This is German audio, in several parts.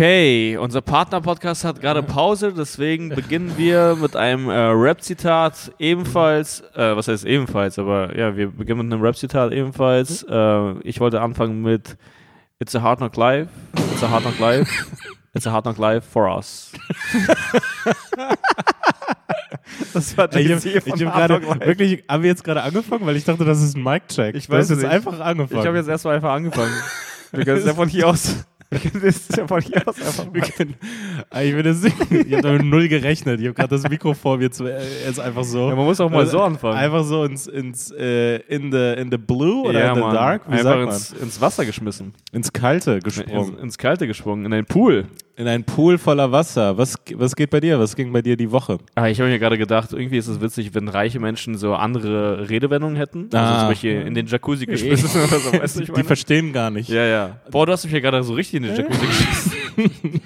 Okay, unser Partner-Podcast hat gerade Pause, deswegen beginnen wir mit einem äh, Rap-Zitat ebenfalls, äh, was heißt ebenfalls, aber ja, wir beginnen mit einem Rap-Zitat ebenfalls. Äh, ich wollte anfangen mit It's a hard knock life, it's a hard knock life, it's a hard knock life for us. das war Ey, ich hab, ich hab gerade wirklich, haben wir jetzt gerade angefangen, weil ich dachte, das ist ein Mic-Check. Ich Du weiß hast jetzt nicht. einfach angefangen. Ich habe jetzt erstmal einfach angefangen. Wir können es ja von hier aus. Können es ja von hier aus einfach Wir können, Ah, ich, will das, ich habe damit null gerechnet. Ich habe gerade das Mikro vor mir zu, äh, jetzt einfach so. Ja, man muss auch mal so anfangen. Einfach so ins, ins äh, in, the, in the blue oder ja, in the Mann. dark, wie einfach ins, ins Wasser geschmissen. Ins Kalte gesprungen. ins Kalte gesprungen, in einen Pool. In einen Pool voller Wasser. Was, was geht bei dir? Was ging bei dir die Woche? Ah, ich habe mir gerade gedacht, irgendwie ist es witzig, wenn reiche Menschen so andere Redewendungen hätten. Ah. Also zum Beispiel in den Jacuzzi geschmissen oder so, weißt du, ich Die meine? verstehen gar nicht. Ja, ja. Boah, du hast mich ja gerade so richtig in den Jacuzzi geschmissen.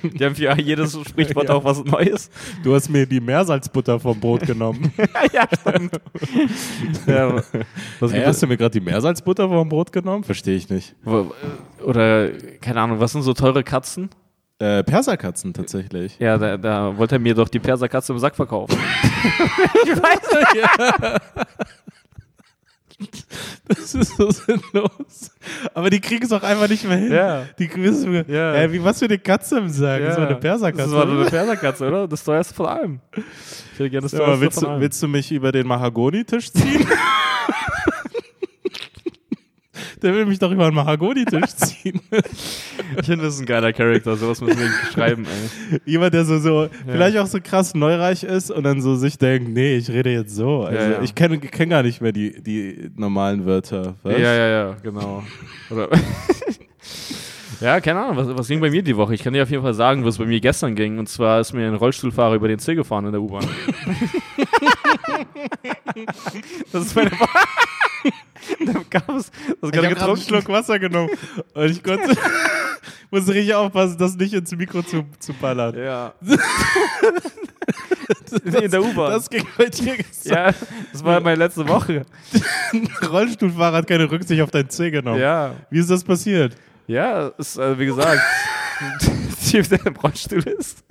Die haben für jedes Sprichwort auch was Neues. Du hast mir die Meersalzbutter vom Brot genommen. ja, stimmt. ja, was hey, gibt hast du mir gerade die Meersalzbutter vom Brot genommen? Verstehe ich nicht. Oder, keine Ahnung, was sind so teure Katzen? Äh, Perserkatzen tatsächlich. Ja, da, da wollte er mir doch die Perserkatze im Sack verkaufen. Das ist so sinnlos. Aber die kriegen es auch einfach nicht mehr hin. Ja. Die wissen, Ja. Äh, wie was für eine Katze im Sack? Das war eine Perserkatze. Das war eine Perserkatze, oder? Das teuerste von allem. Ich hätte gerne das mal, teuerste willst, von du, allem. willst du mich über den Mahagonitisch ziehen? Der will mich doch über den Mahagonitisch ziehen. Ich finde, das ist ein geiler Charakter. Sowas müssen wir schreiben, ey. Jemand, der so, so vielleicht auch so krass neureich ist und dann so sich denkt, nee, ich rede jetzt so. Also Ja, ja. ich kenne kenn gar nicht mehr die, die normalen Wörter. Was? Ja, ja, ja, genau. Ja, keine Ahnung, was, was ging bei mir die Woche? Ich kann dir auf jeden Fall sagen, was bei mir gestern ging. Und zwar ist mir ein Rollstuhlfahrer über den Zeh gefahren in der U-Bahn. das ist meine Woche. da gab es das Ich habe gerade einen Schluck Wasser genommen und ich konnte, musste richtig aufpassen, das nicht ins Mikro zu, zu ballern. Ja. in der U-Bahn. Das ging bei dir gesagt. Ja, das war meine letzte Woche. Ein Rollstuhlfahrer hat keine Rücksicht auf dein Zeh genommen. Ja. Wie ist das passiert? Ja, ist, äh, wie gesagt, Typ, der im Rollstuhl ist.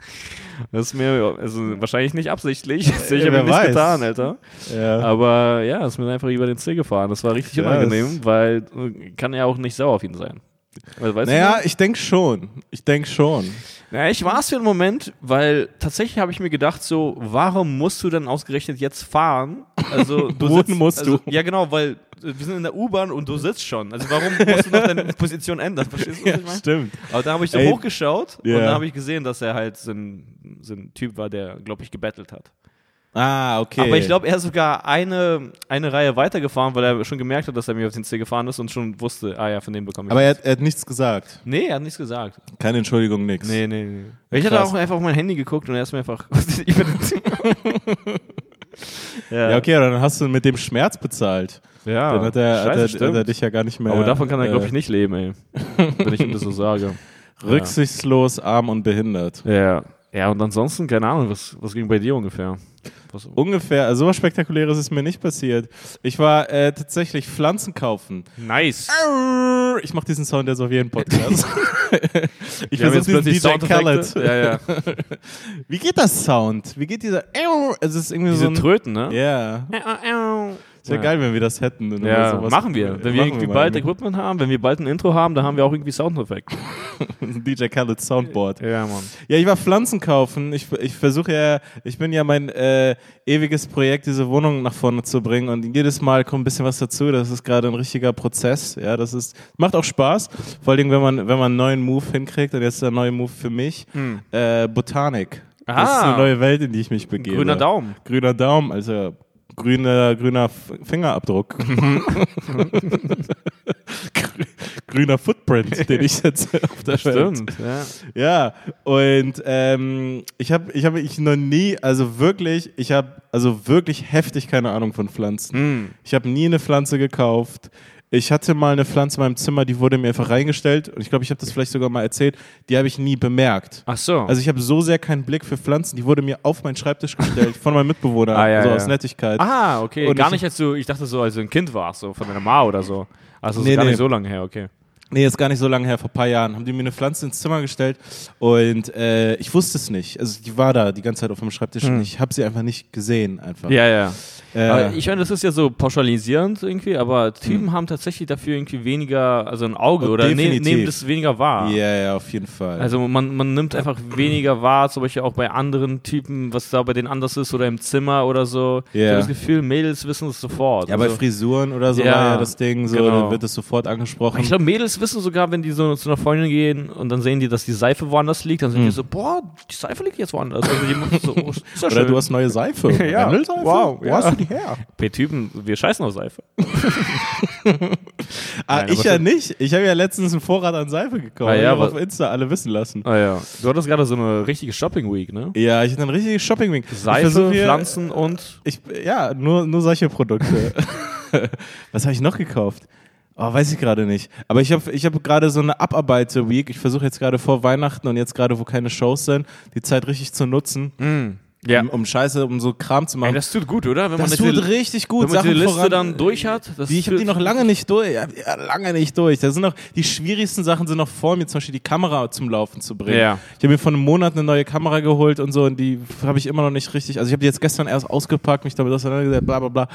Das ist mir, also wahrscheinlich nicht absichtlich. Ich Ja, habe wer ihm nichts getan, Alter. Ja. Aber ja, ist mir einfach über den Zeh gefahren. Das war richtig Ja, unangenehm, weil äh, kann ja auch nicht sauer auf ihn sein. Weißt Naja, ich denke schon. Ich denke schon. Naja, ich war es für einen Moment, weil tatsächlich habe ich mir gedacht, so, warum musst du denn ausgerechnet jetzt fahren? Also, du sitzt, musst also, du? Ja, genau, weil äh, wir sind in der U-Bahn und du sitzt schon. Also, warum musst du noch deine Position ändern? Verstehst du, was ich meine? stimmt. Aber da habe ich so Ey, hochgeschaut ja. und dann habe ich gesehen, dass er halt so ein, so ein Typ war, der, glaube ich, gebettelt hat. Ah, okay. Aber ich glaube, er ist sogar eine, eine Reihe weitergefahren, weil er schon gemerkt hat, dass er mir auf den Zeh gefahren ist und schon wusste, ah ja, von dem bekomme ich Aber er, nichts. hat- er hat nichts gesagt. Nee, er hat nichts gesagt. Keine Entschuldigung, nix. Nee, nee, nee. Ich hatte auch einfach auf mein Handy geguckt und er ist mir einfach ja. Ja, okay, dann hast du mit dem Schmerz bezahlt. Ja, Dann hat er, hat, Scheiße, er, stimmt. hat er dich ja gar nicht mehr. Aber davon kann er, glaube äh, ich, nicht leben, ey. Wenn ich ihm das so sage. Rücksichtslos, arm und behindert. Ja. Ja, und ansonsten, keine Ahnung, was, was ging bei dir ungefähr? Was, Ungefähr, also so was Spektakuläres ist mir nicht passiert. Ich war äh, tatsächlich Pflanzen kaufen. nice. Ich mache diesen Sound jetzt auf jeden Podcast. ich haben versuche jetzt diesen plötzlich DJ Khaled. Soundeffekte. Ja, ja. Wie geht das Sound? Wie geht dieser? Es ist irgendwie Diese so ein. Tröten, ne? Ja. Wäre Ja. geil, wenn wir das hätten. Ja, machen wir. Wenn wir irgendwie mal. bald Equipment haben, wenn wir bald ein Intro haben, dann haben wir auch irgendwie Soundeffekte. DJ Khaled Soundboard. Ja, Mann. Ja, ich war Pflanzen kaufen. Ich, ich versuche ja, ich bin ja mein äh, ewiges Projekt, diese Wohnung nach vorne zu bringen. Und jedes Mal kommt ein bisschen was dazu. Das ist gerade ein richtiger Prozess. Ja, das ist, macht auch Spaß. Vor allem, wenn man, wenn man einen neuen Move hinkriegt. Und jetzt der neue Move für mich. Äh, Botanik. Das ist Ah. eine neue Welt, in die ich mich begebe. Grüner Daumen. Grüner Daumen, also grüner, grüner Fingerabdruck. Grü- grüner Footprint, den ich setze auf der Welt. Stimmt, ja. Ja, und ähm, ich habe ich hab ich noch nie, also wirklich, ich habe also wirklich heftig keine Ahnung von Pflanzen. Hm. Ich habe nie eine Pflanze gekauft. Ich hatte mal eine Pflanze in meinem Zimmer, die wurde mir einfach reingestellt und ich glaube, ich habe das vielleicht sogar mal erzählt, die habe ich nie bemerkt. Ach so. Also ich habe so sehr keinen Blick für Pflanzen, die wurde mir auf meinen Schreibtisch gestellt von meinem Mitbewohner, Ah, ja, so ja. aus Nettigkeit. ah, okay. Und gar ich- nicht, als du, ich dachte so, als du ein Kind warst, so von deiner Ma oder so. Also Nee, gar nee. nicht so lange her, okay. Nee, ist gar nicht so lange her, vor ein paar Jahren, haben die mir eine Pflanze ins Zimmer gestellt und äh, ich wusste es nicht. Also die war da die ganze Zeit auf dem Schreibtisch und ich habe sie einfach nicht gesehen. Einfach. Ja, ja. Äh, ich meine, das ist ja so pauschalisierend irgendwie, aber Typen haben tatsächlich dafür irgendwie weniger, also ein Auge oder ne, nehmen das weniger wahr. ja, ja, auf jeden Fall. Also man, man nimmt einfach weniger wahr, zum Beispiel auch bei anderen Typen, was da bei denen anders ist oder im Zimmer oder so. Ich Ja. habe das Gefühl, Mädels wissen es sofort. ja, bei also, Frisuren oder so Ja, war ja das Ding, so genau. wird es sofort angesprochen. ich glaube, Mädels wissen sogar, wenn die so zu einer Freundin gehen und dann sehen die, dass die Seife woanders liegt, dann sind die so, boah, die Seife liegt jetzt woanders. Also die so, oh, ist ja oder schön. du hast neue Seife. Ja. Mandelseife? Wow, Wo ja. hast du die her? bei Typen, wir scheißen auf Seife. Ah, Nein, ich ja nicht. Ich habe ja letztens einen Vorrat an Seife gekauft. Ah, ja, aber- auf Insta alle wissen lassen. Ah ja. Du hattest gerade so eine richtige Shopping Week, ne? Ja, ich hatte einen richtigen Shopping-Week. Ich Seife, hier- Pflanzen und Ich, ja, nur, nur solche Produkte. Was habe ich noch gekauft? Oh, weiß ich gerade nicht. Aber ich habe ich hab gerade so eine Abarbeite-Week. Ich versuche jetzt gerade vor Weihnachten und jetzt gerade, wo keine Shows sind, die Zeit richtig zu nutzen, ja. um, um Scheiße, um so Kram zu Ey, machen. das tut gut, oder? Wenn das man tut diese, richtig gut. wenn man die Sachen Liste voran- dann durch hat. Das Die, ich habe die noch lange nicht durch. Ja, lange nicht durch. Da sind noch die schwierigsten Sachen sind noch vor mir, zum Beispiel die Kamera zum Laufen zu bringen. Ja. Ich habe mir vor einem Monat eine neue Kamera geholt und so und die habe ich immer noch nicht richtig. Also ich habe die jetzt gestern erst ausgepackt, mich damit auseinandergesetzt, bla bla bla.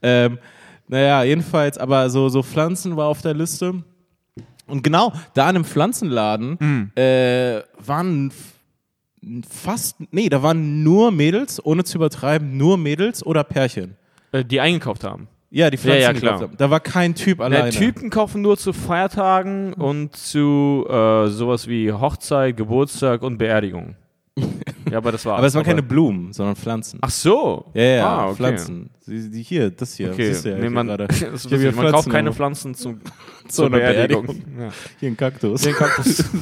Ähm, naja, jedenfalls, aber so, so Pflanzen war auf der Liste. Und genau, da an einem Pflanzenladen Hm. äh, waren fast, nee, da waren nur Mädels, ohne zu übertreiben, nur Mädels oder Pärchen. äh, die eingekauft haben. Ja, die Ja, Pflanzen ja, gekauft klar. haben. Da war kein Typ Ja, alleine. Typen kaufen nur zu Feiertagen und zu äh, sowas wie Hochzeit, Geburtstag und Beerdigung. Ja, aber das war. Aber es waren keine Blumen, sondern Pflanzen. Ach so. ja, ja, ah, okay. Pflanzen. Die, die hier, das hier. Okay. Siehst du ja nee, hier man, gerade. das ist Ich hier man kauft keine. Pflanzen zum, Zu einer Beerdigung. Beerdigung. Ja. Hier ein Kaktus. Den Kaktus.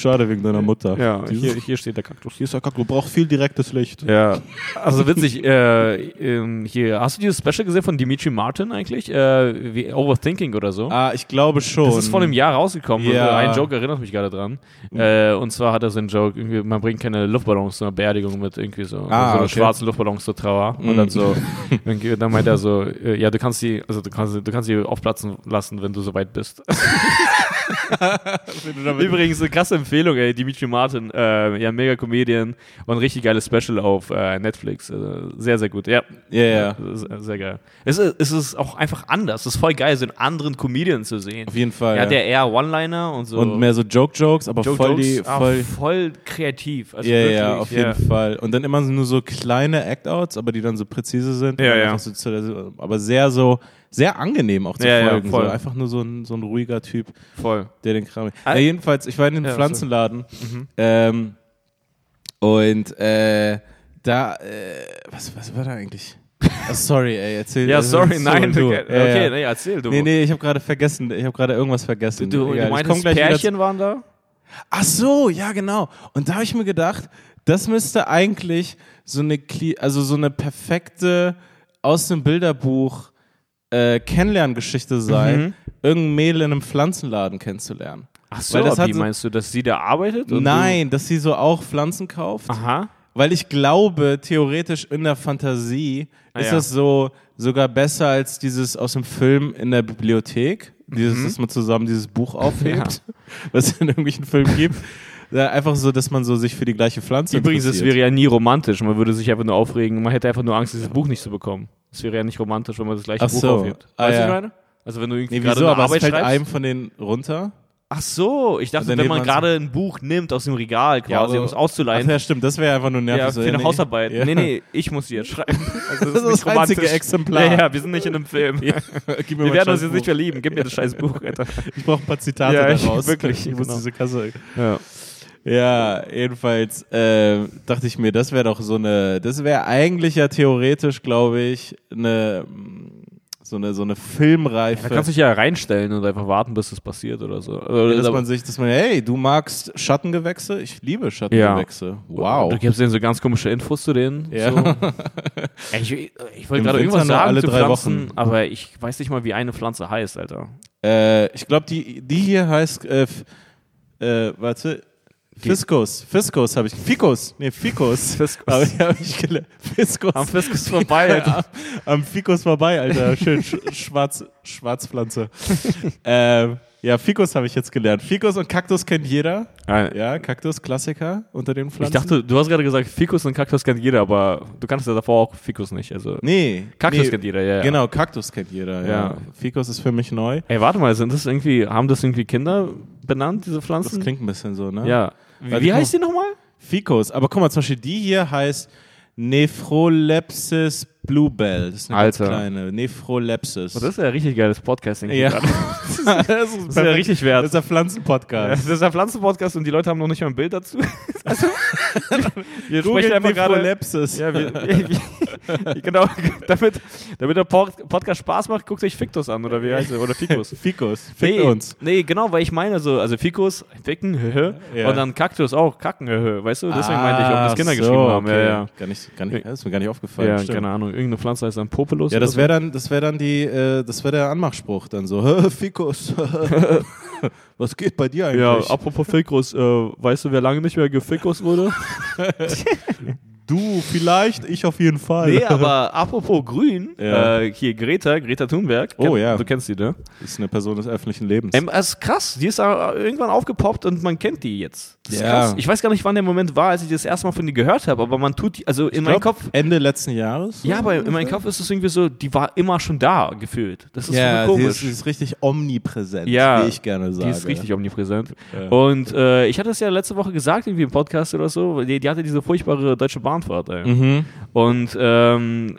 Schade wegen deiner Mutter. ja, Die hier, hier steht der Kaktus. hier ist der Kaktus. Braucht viel direktes Licht. Ja, also witzig. Äh, ähm, hier, hast du dieses Special gesehen von Dimitri Martin eigentlich? Äh, wie Overthinking oder so? Ah, ich glaube schon. Das ist vor einem Jahr rausgekommen. Ja. Ein Joke erinnert mich gerade dran. Äh, und zwar hat er so einen Joke, irgendwie, man bringt keine Luftballons zu einer Beerdigung mit irgendwie so, Ah, so okay. schwarzen Luftballons zur Trauer. Und dann so, dann, dann meint er so, äh, ja, du kannst sie, also du kannst, du kannst sie aufplatzen lassen, wenn du soweit bist. Übrigens, eine krasse Empfehlung, ey, Dimitri Martin, äh, ja, mega Comedian und ein richtig geiles Special auf äh, Netflix. Äh, sehr, sehr gut, ja. Ja, ja. Sehr, sehr geil. Es ist, es ist auch einfach anders. Es ist voll geil, so einen anderen Comedian zu sehen. Auf jeden Fall. Ja, ja. der eher One-Liner und so. Und mehr so Joke-Jokes, aber Joke voll die. ah, Voll, voll kreativ. Also ja, wirklich, ja, auf jeden Fall. Und dann immer nur so kleine Act-Outs, aber die dann so präzise sind. Ja, ja. So, aber sehr so, sehr angenehm auch zu Ja, ja, folgen. voll. so. Einfach nur so ein, so ein ruhiger Typ, Voll. der den Kram. Ah. Ja, jedenfalls, ich war in den Ja, Pflanzenladen. Ähm, und äh, da, äh, was, was war da eigentlich? Oh, sorry, ey, erzähl. Ja, sorry, so, nein. du. Okay, Ja, okay ja. nee, erzähl du. Nee, nee, ich habe gerade vergessen, ich habe gerade irgendwas vergessen. Du, Egal, du ich komm meintest, Pärchen waren da? Ach so, ja genau. Und da habe ich mir gedacht, das müsste eigentlich so eine, also so eine perfekte aus dem Bilderbuch äh, Kennenlerngeschichte sein, Mhm. irgendein Mädel in einem Pflanzenladen kennenzulernen. Ach so, wie so- meinst du, dass sie da arbeitet? Nein, dass sie so auch Pflanzen kauft. Du, aha. Weil ich glaube, theoretisch in der Fantasie Ah, ist ja. das so sogar besser als dieses aus dem Film in der Bibliothek. Dieses, Mhm. dass man zusammen dieses Buch aufhebt, was es in irgendwelchen Filmen gibt. Ja, einfach so, dass man so sich für die gleiche Pflanze Übrigens, es wäre ja nie romantisch. Man würde sich einfach nur aufregen. Man hätte einfach nur Angst, dieses Buch nicht zu bekommen. Es wäre ja nicht romantisch, wenn man das gleiche Ach Buch so. aufhebt. Ah, Weißt du, ja. ich meine? Also wenn du irgendwie Nee, gerade wieso? eine Aber es Arbeit fällt schreibst. einem von denen runter. Ach so, ich dachte, wenn man gerade ein Buch nimmt aus dem Regal quasi, Ja, aber- um es Ach auszuleihen. ja, stimmt, das wäre einfach nur nervig. Ja, für eine nee. Hausarbeit. Ja. Nee, nee, ich muss sie jetzt schreiben. Also Das ist das nicht romantisch. einzige Exemplar. Ja, ja, wir sind nicht in einem Film. Mir Wir werden uns jetzt nicht verlieben. Gib mir das scheiß Buch, Alter. Ich brauche ein paar Zitate Ja, ich- daraus. wirklich, Ich muss genau. diese Kasse. Ja. Ja, jedenfalls äh, dachte ich mir, das wäre doch so eine, das wäre eigentlich ja theoretisch, glaube ich, eine so eine so eine Filmreife. Da kannst du dich ja reinstellen und einfach warten, bis es passiert oder so. Oder, dass man sich, dass man, hey, du magst Schattengewächse? Ich liebe Schattengewächse. Wow. Du gibst denen so ganz komische Infos zu denen. Ja. So. Ich ich wollte gerade irgendwas sagen alle zu drei Pflanzen, Wochen. aber ich weiß nicht mal, wie eine Pflanze heißt, Alter. Äh, ich glaube, die, die hier heißt, äh, äh, warte, Fiskus. Fiskus habe ich. Fikus. Nee, Fikus. Fiskus. Aber habe ich. Fiskus. Am Fiskus vorbei, Alter. am, am Fikus vorbei, Alter. Schön sch schwarz, Schwarzpflanze. ähm, Ja, Fikus habe ich jetzt gelernt. Fikus und Kaktus kennt jeder. Ah, Ja, Kaktus, Klassiker unter den Ich Pflanzen. dachte, du hast gerade gesagt, Fikus und Kaktus kennt jeder, aber du kanntest ja davor auch Fikus nicht. Also Nee. Kaktus nee, kennt jeder, ja. ja. Genau, Kaktus kennt jeder. Ja. Ja. Fikus ist für mich neu. Ey, warte mal, sind das irgendwie, haben das irgendwie Kinder benannt, diese Das Pflanzen? klingt ein bisschen so, ne? ja. Wie, wie heißt die nochmal? Fikus. Aber guck mal, zum Beispiel die hier heißt Nephrolepsis Bluebell. Das ist eine Alter. ganz kleine. Nephrolepsis. Oh, das ist ja richtig geiles Podcasting. ja. gerade. das Das ist ja richtig wert. Das ist der Ja, Pflanzenpodcast. Das ist ein Pflanzenpodcast und die Leute haben noch nicht mal ein Bild dazu. Also, wir sprechen einfach gerade. Nephrolepsis. Ja, genau, damit, damit der Pod- Podcast Spaß macht, guckt euch Fictus an oder wie heißt er? Oder Ficus. Fikus. Fickt nee, uns. Nee, genau, weil ich meine so, also Ficus, Ficken, höhö, Ja. und dann Kaktus auch, Kacken, höhö, weißt du? Deswegen meinte ich, ob das Kinder Ah, so, geschrieben haben. okay. Ja, ja. Gar nicht, gar nicht, das ist mir gar nicht aufgefallen. Ja, stimmt. keine Ahnung, irgendeine Pflanze heißt dann Populus. Ja, das wäre dann, das wäre dann die, äh, das wäre der Anmachspruch dann so. Fikus. Was geht bei dir so. Ja, eigentlich? apropos Ficus, äh, weißt du, wer lange nicht mehr geficus wurde? du vielleicht, ich auf jeden Fall. nee, aber apropos Grün, Ja. äh, hier Greta, Greta Thunberg. Oh, ja. Du kennst die, ne? ist eine Person des öffentlichen Lebens. Ähm, es ist krass, die ist äh, irgendwann aufgepoppt und man kennt die jetzt. Das ist Ja. krass. Ich weiß gar nicht, wann der Moment war, als ich das erste Mal von ihr gehört habe, aber man tut, die- also in meinem Kopf, Ende letzten Jahres. ja, aber in meinem Kopf ist es irgendwie so, die war immer schon da, gefühlt. Das ist ja, komisch. ist, sie ist richtig omnipräsent, Ja, wie ich gerne sage. Die ist richtig omnipräsent. Ja. Und äh, ich hatte es ja letzte Woche gesagt, irgendwie im Podcast oder so, die, die hatte diese furchtbare deutsche Bahnfahrt. Ey. Mhm. Und ähm,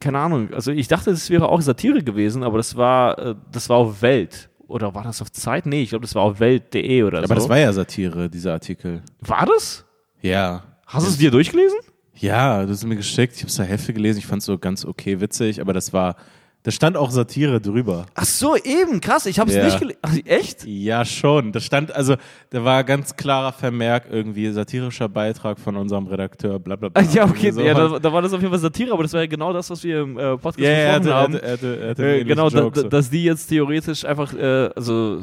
keine Ahnung, also ich dachte, es wäre auch Satire gewesen, aber das war, äh, das war auf Welt. Oder war das auf Zeit? Nee, ich glaube, das war auf Welt.de oder so. Aber das war ja Satire, dieser Artikel. war das? Ja. Hast du es dir durchgelesen? Ja, du hast es mir geschickt. Ich habe es zur Hälfte gelesen. Ich fand es so ganz okay witzig, aber das war, da stand auch Satire drüber. Ach so, eben, krass, ich habe es Ja. nicht gelesen. Echt? Ja, schon. Da stand, also, da war ganz klarer Vermerk irgendwie satirischer Beitrag von unserem Redakteur, bla bla bla. Ja, okay, Irgendwie ja, sowas. da, da war das auf jeden Fall Satire, aber das war ja genau das, was wir im äh, Podcast ja, ja, er besprochen hatte, haben. er hatte, er hatte, Äh, genau, Joke, da, so. dass die jetzt theoretisch einfach, äh, also,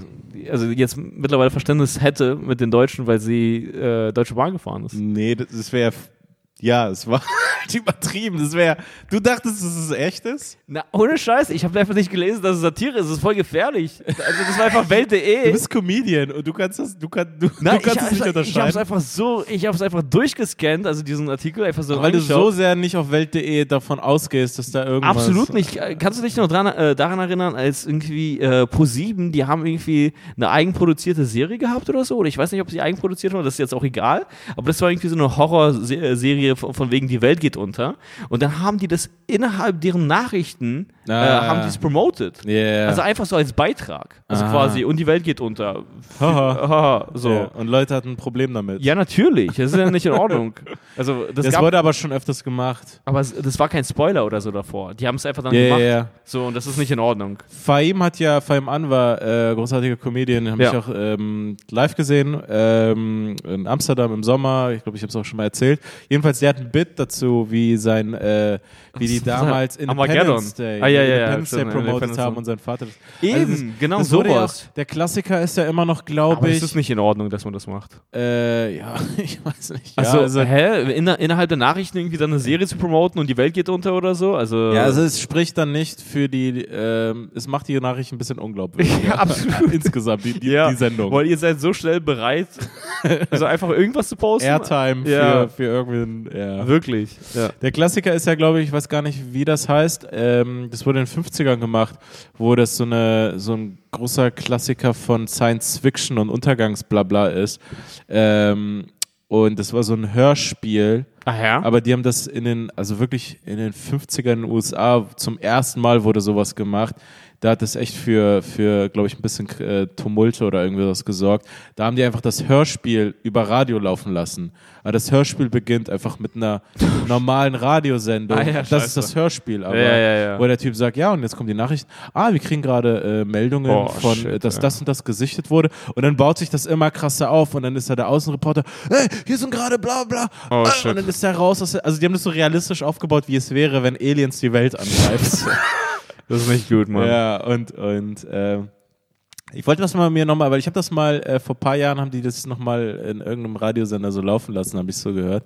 also jetzt mittlerweile Verständnis hätte mit den Deutschen, weil sie äh, Deutsche Bahn gefahren ist. Nee, das, das wäre, ja, es war halt übertrieben. Das wäre, du dachtest, dass es echt ist? Na, ohne Scheiß, ich habe einfach nicht gelesen, dass es Satire ist. Das ist voll gefährlich. Also, das war einfach Du Welt.de. bist Comedian und du kannst das, du, kann, du, Na, du kannst es nicht Ich habe es unterscheiden. einfach so, ich habe es einfach durchgescannt, also diesen Artikel einfach so. weil du so sehr nicht auf Welt.de davon ausgehst, dass da irgendwas... Absolut nicht. Kannst du dich noch dran, äh, daran erinnern, als irgendwie äh, Pro7, die haben irgendwie eine eigenproduzierte Serie gehabt oder so? Oder ich weiß nicht, ob sie eigenproduziert haben, das ist jetzt auch egal. Aber das war irgendwie so eine Horrorserie von, von wegen Die Welt geht unter. Und dann haben die das innerhalb deren Nachrichten, äh, Ah. haben die es promoted. Yeah. Also einfach so als Beitrag. Also Ah. quasi, und die Welt geht unter. Haha. So. Ja, Ja. und Leute hatten ein Problem damit. natürlich. Das ist ja nicht in Ordnung. Also, das, das gab, wurde aber schon öfters gemacht. aber es- das war kein Spoiler oder so davor. Die haben es einfach dann Ja, ja, gemacht. ja. So, und das ist nicht in Ordnung. Fahim hat ja, Fahim Anwar, äh, großartiger Comedian, habe Ja. ich auch ähm, live gesehen ähm, in Amsterdam im Sommer. Ich glaube, ich habe es auch schon mal erzählt. Jedenfalls, der hat ein Bit dazu, wie sein, äh, wie die damals. Independence Day, Ah, ja, ja, ja, Independence Day promoted Independence haben und sein Vater. das- Eben, das, genau das ja sowas. auch, der Klassiker ist ja immer noch, glaube Aber ich. ist es nicht in Ordnung, dass man das macht? Äh, ja, ich weiß nicht. Also, ja, also, hä? Inner, innerhalb der Nachrichten irgendwie dann eine Serie zu promoten und die Welt geht unter oder so? Also, ja, also es spricht dann nicht für die, ähm, es macht die Nachricht ein bisschen unglaubwürdig. Ja, absolut. Insgesamt, die, die, ja, die Sendung. Weil ihr seid so schnell bereit, also einfach irgendwas zu posten. Airtime Ja. für, für ja. Wirklich. Ja. Der Klassiker ist ja, glaube ich, ich weiß gar nicht, wie das heißt. Ähm, das wurde in den 50ern gemacht, wo das so, eine, so ein großer Klassiker von Science Fiction und Untergangsblabla ist. Ähm, und das war so ein Hörspiel. Ach ja? Aber die haben das in den, also wirklich in den 50ern in den USA zum ersten Mal wurde sowas gemacht. Da hat es echt für, für glaube ich, ein bisschen äh, Tumulte oder irgendwie was gesorgt. Da haben die einfach das Hörspiel über Radio laufen lassen. Aber das Hörspiel beginnt einfach mit einer normalen Radiosendung. Ah, ja, das scheiße. ist das Hörspiel, aber Ja, ja, ja. wo der Typ sagt, ja, und jetzt kommt die Nachricht, ah, wir kriegen gerade äh, Meldungen Oh, von, shit, äh, dass das und das gesichtet wurde. Und dann baut sich das immer krasser auf und dann ist da der Außenreporter, hey, hier sind gerade bla bla. Oh, Äh, und dann ist der raus. Aus der, also die haben das so realistisch aufgebaut, wie es wäre, wenn Aliens die Welt angreift. Das ist nicht gut, Mann. ja, und, und äh, ich wollte das mal mir nochmal, weil ich habe das mal, äh, vor ein paar Jahren haben die das nochmal in irgendeinem Radiosender so laufen lassen, habe ich so gehört.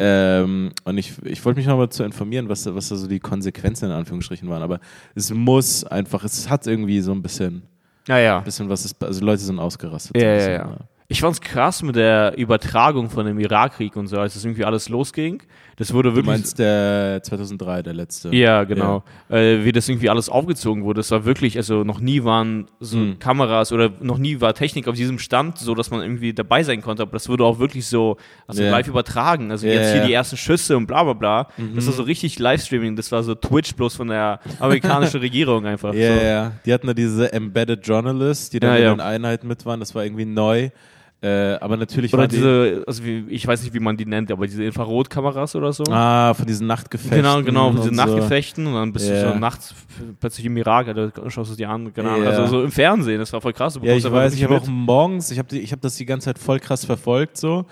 Ähm, und ich, ich wollte mich nochmal zu informieren, was, da- was da so die Konsequenzen in Anführungsstrichen waren. Aber es muss einfach, es hat irgendwie so ein bisschen. Ja, ja. Ein bisschen was ist, also Leute sind ausgerastet. Ja, ja, ja. Ich fand's krass mit der Übertragung von dem Irakkrieg und so, als das irgendwie alles losging. Das wurde Du wirklich. meinst der 2003, der letzte. ja, genau. Äh, wie das irgendwie alles aufgezogen wurde. Das war wirklich, also noch nie waren so Hm. Kameras oder noch nie war Technik auf diesem Stand so, dass man irgendwie dabei sein konnte. Aber das wurde auch wirklich so also Ja. live übertragen. Also Ja, jetzt hier ja. Mhm. die ersten Schüsse und bla bla bla. Das war so richtig Livestreaming. Das war so Twitch bloß von der amerikanischen Regierung einfach. Ja, so. ja. Die hatten da diese Embedded Journalists, die dann Ja, in ja. den Einheiten mit waren. Das war irgendwie neu. Äh, aber natürlich Oder diese, also wie, ich weiß nicht, wie man die nennt, aber diese Infrarotkameras oder so. Ah, von diesen Nachtgefechten. Genau, genau, diese und Nachtgefechten und dann bist Ja. du so nachts plötzlich im Irak, Alter, schaust du dir an, genau. Ja. Also so im Fernsehen, das war voll krass. Du Ja, ich weiß, ich habe auch morgens, ich habe ich hab das die ganze Zeit voll krass verfolgt so.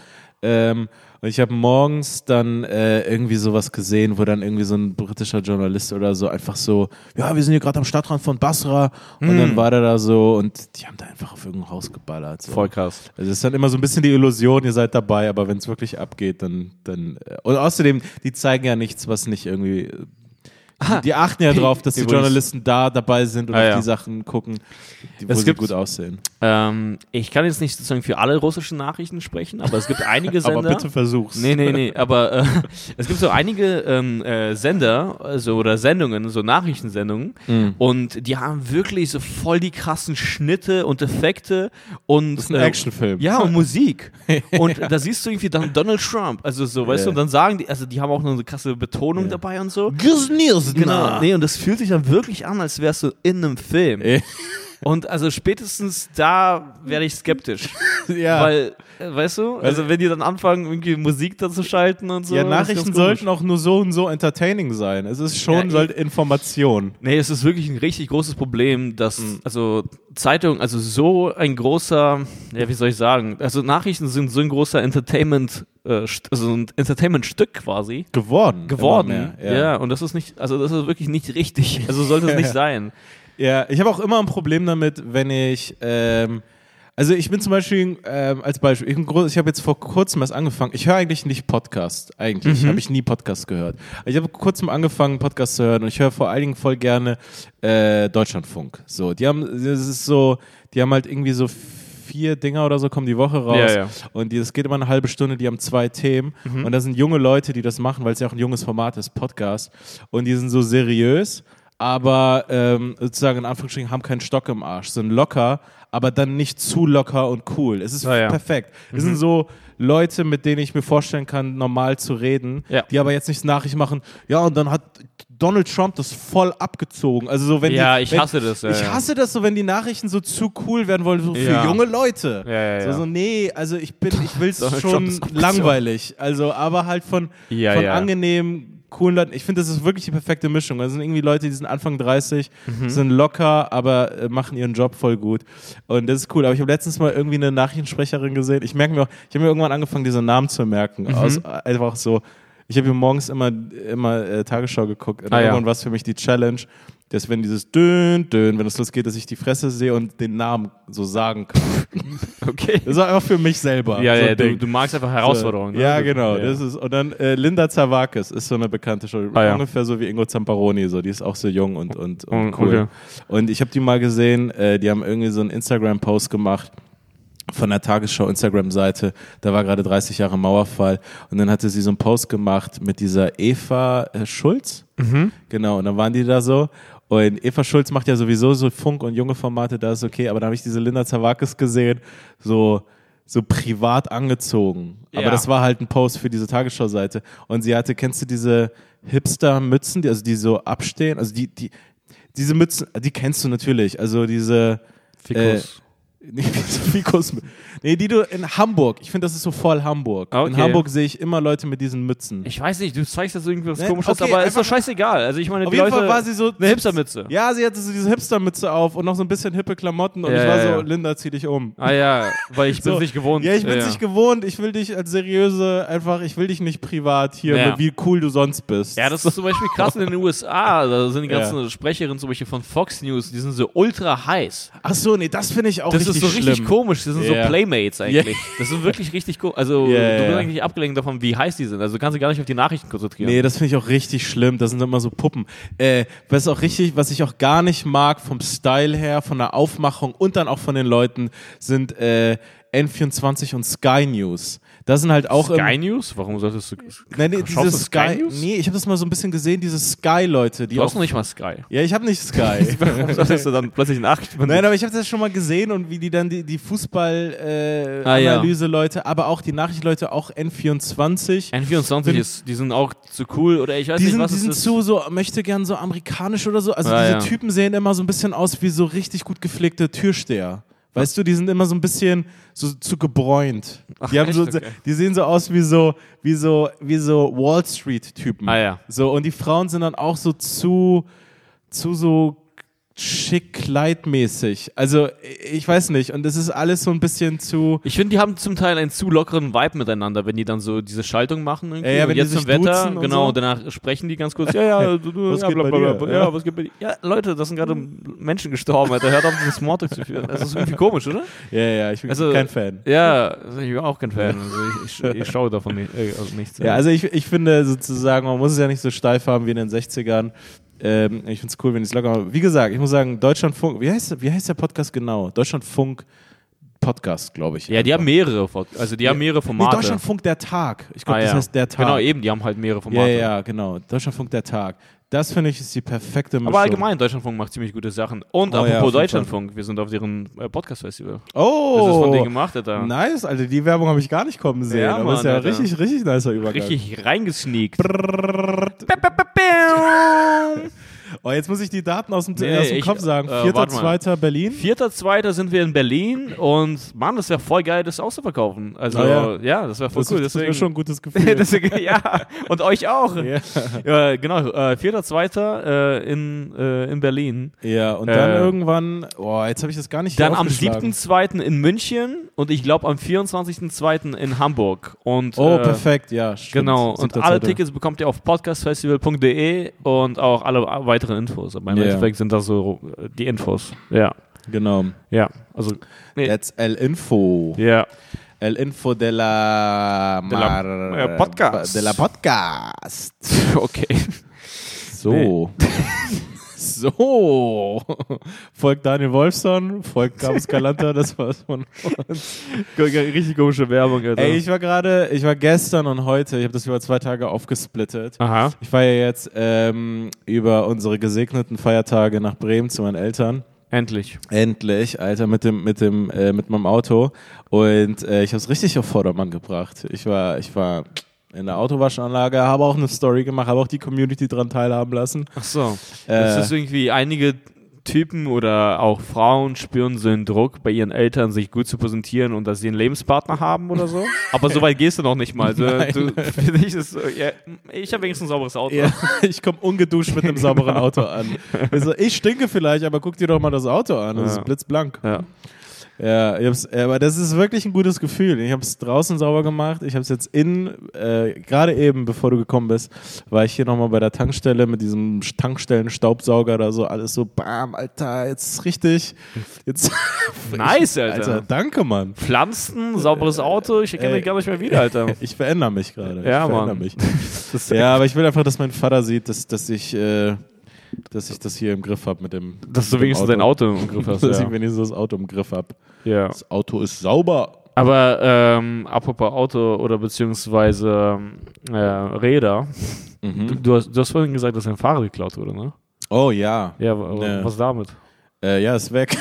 Ähm, und ich habe morgens dann äh, irgendwie sowas gesehen, wo dann irgendwie so ein britischer Journalist oder so einfach so, ja, wir sind hier gerade am Stadtrand von Basra und Hm. dann war der da so und die haben da einfach auf irgendein Haus geballert. So. Voll krass. Also es ist dann immer so ein bisschen die Illusion, ihr seid dabei, aber wenn es wirklich abgeht, dann, dann äh, und außerdem, die zeigen ja nichts, was nicht irgendwie Ah, die achten ja drauf, dass die. Journalisten da dabei sind und Ah, auf ja. die Sachen gucken, die, wo Es sie gibt- gut aussehen. Ähm, ich kann jetzt nicht sozusagen für alle russischen Nachrichten sprechen, aber es gibt einige Sender. Aber bitte versuch's. Nee, nee, nee, aber äh, es gibt so einige ähm, äh, Sender also, oder Sendungen, so Nachrichtensendungen Mhm. und die haben wirklich so voll die krassen Schnitte und Effekte und Das ist ein äh, Actionfilm. Ja, und Musik. Und da siehst du irgendwie dann Donald Trump, also so, weißt Ja. du, und dann sagen die, also die haben auch noch eine krasse Betonung dabei und so. Genau. Genau, nee, und das fühlt sich dann wirklich an, als wärst du in einem Film. Und also spätestens da werde ich skeptisch. ja. Weil, äh, weißt du, also wenn die dann anfangen, irgendwie Musik da zu schalten und so. ja, Nachrichten sollten auch nur so und so entertaining sein. Es ist schon Ja, ich- halt Information. Nee, es ist wirklich ein richtig großes Problem, dass, Mhm. also Zeitung, also so ein großer, ja, wie soll ich sagen, also Nachrichten sind so ein großer Entertainment, äh, also ein Entertainment-Stück quasi. Geworden. geworden. Immer ja. mehr, und das ist nicht, also das ist wirklich nicht richtig. Also sollte es nicht sein. Ja, ich habe auch immer ein Problem damit, wenn ich, ähm, also ich bin zum Beispiel, ähm, als Beispiel, ich, ich habe jetzt vor kurzem erst angefangen, ich höre eigentlich nicht Podcast, eigentlich, Mhm. habe ich nie Podcast gehört. Ich habe vor kurzem angefangen, Podcast zu hören und ich höre vor allen Dingen voll gerne äh, Deutschlandfunk. So, die haben, das ist so, die haben halt irgendwie so vier Dinger oder so kommen die Woche raus Ja, ja. und die, das geht immer eine halbe Stunde, die haben zwei Themen Mhm. und da sind junge Leute, die das machen, weil es ja auch ein junges Format ist, Podcast und die sind so seriös, aber ähm, sozusagen in Anführungsstrichen haben keinen Stock im Arsch, sind locker, aber dann nicht zu locker und cool. Es ist Ah, ja. perfekt. Es sind so Leute, mit denen ich mir vorstellen kann, normal zu reden, Ja. die aber jetzt nicht Nachricht machen, ja, und dann hat Donald Trump das voll abgezogen. Also so, wenn Ja, die, ich wenn, hasse das, ja, ich ja. hasse das so, wenn die Nachrichten so zu cool werden wollen, so für Ja. junge Leute. Ja, ja, So, ja. so, nee, also ich bin, ich will es schon langweilig. Also, aber halt von, Ja, von ja. angenehm, coolen Leuten. Ich finde, das ist wirklich die perfekte Mischung. Das sind irgendwie Leute, die sind Anfang 30, Mhm. sind locker, aber äh, machen ihren Job voll gut. Und das ist cool. Aber ich habe letztens mal irgendwie eine Nachrichtensprecherin gesehen. Ich merke mir auch, ich habe mir irgendwann angefangen, diese Namen zu merken. Mhm. Aus, einfach so. Ich habe hier morgens immer, immer äh, Tagesschau geguckt. Und Ah, ja. irgendwann war es für mich die Challenge, dass wenn dieses Dön, Dön, wenn es losgeht, dass ich die Fresse sehe und den Namen so sagen kann. Okay. Das war einfach für mich selber. Ja, so ja, du, du magst einfach Herausforderungen. So, ne? Ja, genau. Ja. Das ist, und dann äh, Linda Zawakis ist so eine bekannte Show. Ah, ja. Ungefähr so wie Ingo Zamparoni. So. Die ist auch so jung und, und, und Oh, cool. okay. Und ich habe die mal gesehen, äh, die haben irgendwie so einen Instagram-Post gemacht von der Tagesschau Instagram-Seite, da war gerade 30 Jahre Mauerfall und dann hatte sie so einen Post gemacht mit dieser Eva äh, Schulz. Mhm. Genau, und dann waren die da so. Und Eva Schulz macht ja sowieso so Funk- und junge Formate, da ist okay, aber da habe ich diese Linda Zawakis gesehen, so, so privat angezogen. Aber Ja. das war halt ein Post für diese Tagesschau-Seite. Und sie hatte, kennst du diese Hipster-Mützen, die, also die so abstehen? Also die, die, diese Mützen, die kennst du natürlich. Also diese. Fikus. Nee. Nee, die du in Hamburg. Ich finde, das ist so voll Hamburg. In Okay. Hamburg sehe ich immer Leute mit diesen Mützen. ich weiß nicht, du zeigst jetzt irgendwie was Ne, komisches, okay, aber ist doch scheißegal. Also ich meine, Auf jeden Leute, Fall war sie so. eine Hipstermütze. Ja, sie hatte so diese Hipstermütze auf und noch so ein bisschen hippe Klamotten und Ja, ich war ja, so, ja. Linda, zieh dich um. Ah ja, weil ich bin So. nicht gewohnt. Ja, ich bin ja, nicht gewohnt. Ich will dich als seriöse, einfach, ich will dich nicht privat hier, wie cool du sonst bist. Ja, das ist zum Beispiel krass in den USA. Da sind die ganzen Sprecherinnen zum Beispiel von Fox News, die sind so ultra heiß. Ach so, nee, das finde ich auch das richtig ist so richtig schlimm. komisch. Das sind Ja. so Playmates eigentlich. Das sind wirklich richtig komisch. Also Ja, du bist eigentlich abgelenkt davon, wie heiß die sind. Also du kannst dich gar nicht auf die Nachrichten konzentrieren. Nee, das finde ich auch richtig schlimm. Das sind immer so Puppen. Äh, was auch richtig, was ich auch gar nicht mag vom Style her, von der Aufmachung und dann auch von den Leuten, sind äh, N24 und Sky News. Das sind halt auch Sky News? Warum solltest du. Nee, nee, diese Sky, Sky News? Nee, ich habe das mal so ein bisschen gesehen, diese Sky-Leute, die Du hast auch. noch nicht mal Sky. Ja, ich habe nicht Sky. Warum solltest du dann plötzlich Nachrichten Nein, aber ich habe das schon mal gesehen und wie die dann die, die Fußball-Analyse-Leute, äh, Ah, ja. Analyse-Leute, aber auch die Nachrichtleute, auch N24. N24 Bin- ist, die sind auch zu cool oder ich weiß Die nicht, sind, was die es sind ist. zu so, möchte gern so amerikanisch oder so. Also Ja, diese ja. Typen sehen immer so ein bisschen aus wie so richtig gut gepflegte Türsteher. Weißt du, die sind immer so ein bisschen so zu gebräunt. Ach, Die, haben so? Okay. die sehen so aus wie so, wie so, wie so Wall Street-Typen. Ah, ja. So, und die Frauen sind dann auch so zu, zu so schick kleidmäßig. Also, ich weiß nicht. Und es ist alles so ein bisschen zu. Ich finde, die haben zum Teil einen zu lockeren Vibe miteinander, wenn die dann so diese Schaltung machen. Irgendwie. Ja, ja, und wenn die jetzt sich zum Wetter, und genau, so. und danach sprechen die ganz kurz. Ja, ja, Was ja, geht bei dir? Ja, was geht bei dir? Ja, Leute, das sind gerade Menschen gestorben, Alter. Hört auf, diesen Smalltalk zu führen. Das ist irgendwie komisch, oder? Ja, ja, ich bin Also, kein Fan. Ja, also ich bin auch kein Fan. Also ich, ich, ich schaue davon nicht, äh, also nichts. Ja, also ich, ich finde sozusagen, man muss es ja nicht so steif haben wie in den 60ern. Ähm, ich finde es cool, wenn ich es locker habe. Wie gesagt, ich muss sagen, Deutschlandfunk, wie heißt, wie heißt der Podcast genau? Deutschlandfunk Podcast, glaube ich. ja, die haben mehrere, also die haben mehrere Nee, Formate. Deutschlandfunk der Tag. Ich glaube, Ah, das ja. heißt der Tag. Genau, eben, die haben halt mehrere Ja, Formate. ja, ja, genau. Deutschlandfunk der Tag. Das finde ich ist die perfekte Mischung. Aber allgemein, Deutschlandfunk macht ziemlich gute Sachen. Und Oh ja, apropos Fall. Deutschlandfunk, wir sind auf deren äh, Podcast-Festival. Oh! Das ist von denen gemacht, Alter. Nice, Alter, die Werbung habe ich gar nicht kommen sehen. Ja, aber ist Mann, ja Alter. richtig, richtig nicer Übergang. Richtig reingesneakt. Um, Oh, jetzt muss ich die Daten aus dem, Nee, aus dem ich- Kopf sagen. äh, Vierter, warte mal. zweiter Berlin. Vierter, zweiter sind wir in Berlin und Mann, das wäre voll geil, das auszuverkaufen. Also, Ah, ja. das wäre voll Das, cool. ist- das Deswegen, ist schon ein gutes Gefühl. deswegen, ja, und euch auch. ja. Ja, genau, äh, vierter, zweiter äh, in, äh, in Berlin. ja, und dann Äh, irgendwann, oh, jetzt habe ich das gar nicht Dann am aufgeschlagen. 7.2. in München und ich glaube am 24.2. in Hamburg. Und, Oh, äh, perfekt, ja, stimmt. Genau, und alle. Tickets bekommt ihr auf podcastfestival.de und auch alle weiteren Infos. Aber im Ja. Endeffekt sind das so äh, die Infos. Ja, Genau. ja, also, nee. Jetzt El Info. ja. El Info de la, De la- Mar- äh, Podcast. De la Podcast. okay. So. so. Folgt Daniel Wolfson, folgt Gabus Galanta, das war's von uns. Richtig komische Werbung, Alter. Ey, ich war gerade, ich war gestern und heute, ich habe das über zwei Tage aufgesplittet. Aha. Ich fahre ja jetzt ähm, über unsere gesegneten Feiertage nach Bremen zu meinen Eltern. Endlich. Endlich, Alter, mit dem, mit dem, äh, mit meinem Auto. Und äh, ich habe es richtig auf Vordermann gebracht. Ich war, ich war in der Autowaschanlage, habe auch eine Story gemacht, habe auch die Community dran teilhaben lassen. Ach so. Äh. Das ist irgendwie einige Typen oder auch Frauen spüren so einen Druck bei ihren Eltern, sich gut zu präsentieren und dass sie einen Lebenspartner haben oder so. Aber so weit gehst du noch nicht mal. Also, du, für dich ist so, ja, ich habe wenigstens ein sauberes Auto. Ja, ich komme ungeduscht mit einem sauberen Auto an. Also, ich stinke vielleicht, aber guck dir doch mal das Auto an. Das Ja. ist blitzblank. Ja. Ja, ich hab's, aber das ist wirklich ein gutes Gefühl. Ich habe es draußen sauber gemacht. Ich habe es jetzt in, äh, gerade eben, bevor du gekommen bist, war ich hier nochmal bei der Tankstelle mit diesem Tankstellen-Staubsauger oder so. Alles so, bam, Alter, jetzt ist richtig. Jetzt, Nice, Alter. Alter, danke, Mann. Pflanzen, sauberes Auto, ich erkenne Ey. dich gar nicht mehr wieder, Alter. Ich verändere mich gerade. Ja, ich verändere Mann. mich. Ja, aber ich will einfach, dass mein Vater sieht, dass, dass ich, äh, dass ich das hier im Griff habe mit dem. Dass du wenigstens dein Auto im Griff hast. dass Ja. ich wenigstens das Auto im Griff habe. ja. Das Auto ist sauber. Aber ähm, apropos Auto oder beziehungsweise äh, Räder, Mhm. du, du, hast, du hast vorhin gesagt, dass dein Fahrrad geklaut wurde, ne? Oh ja. Ja, Nee. was damit? Äh, ja, ist weg.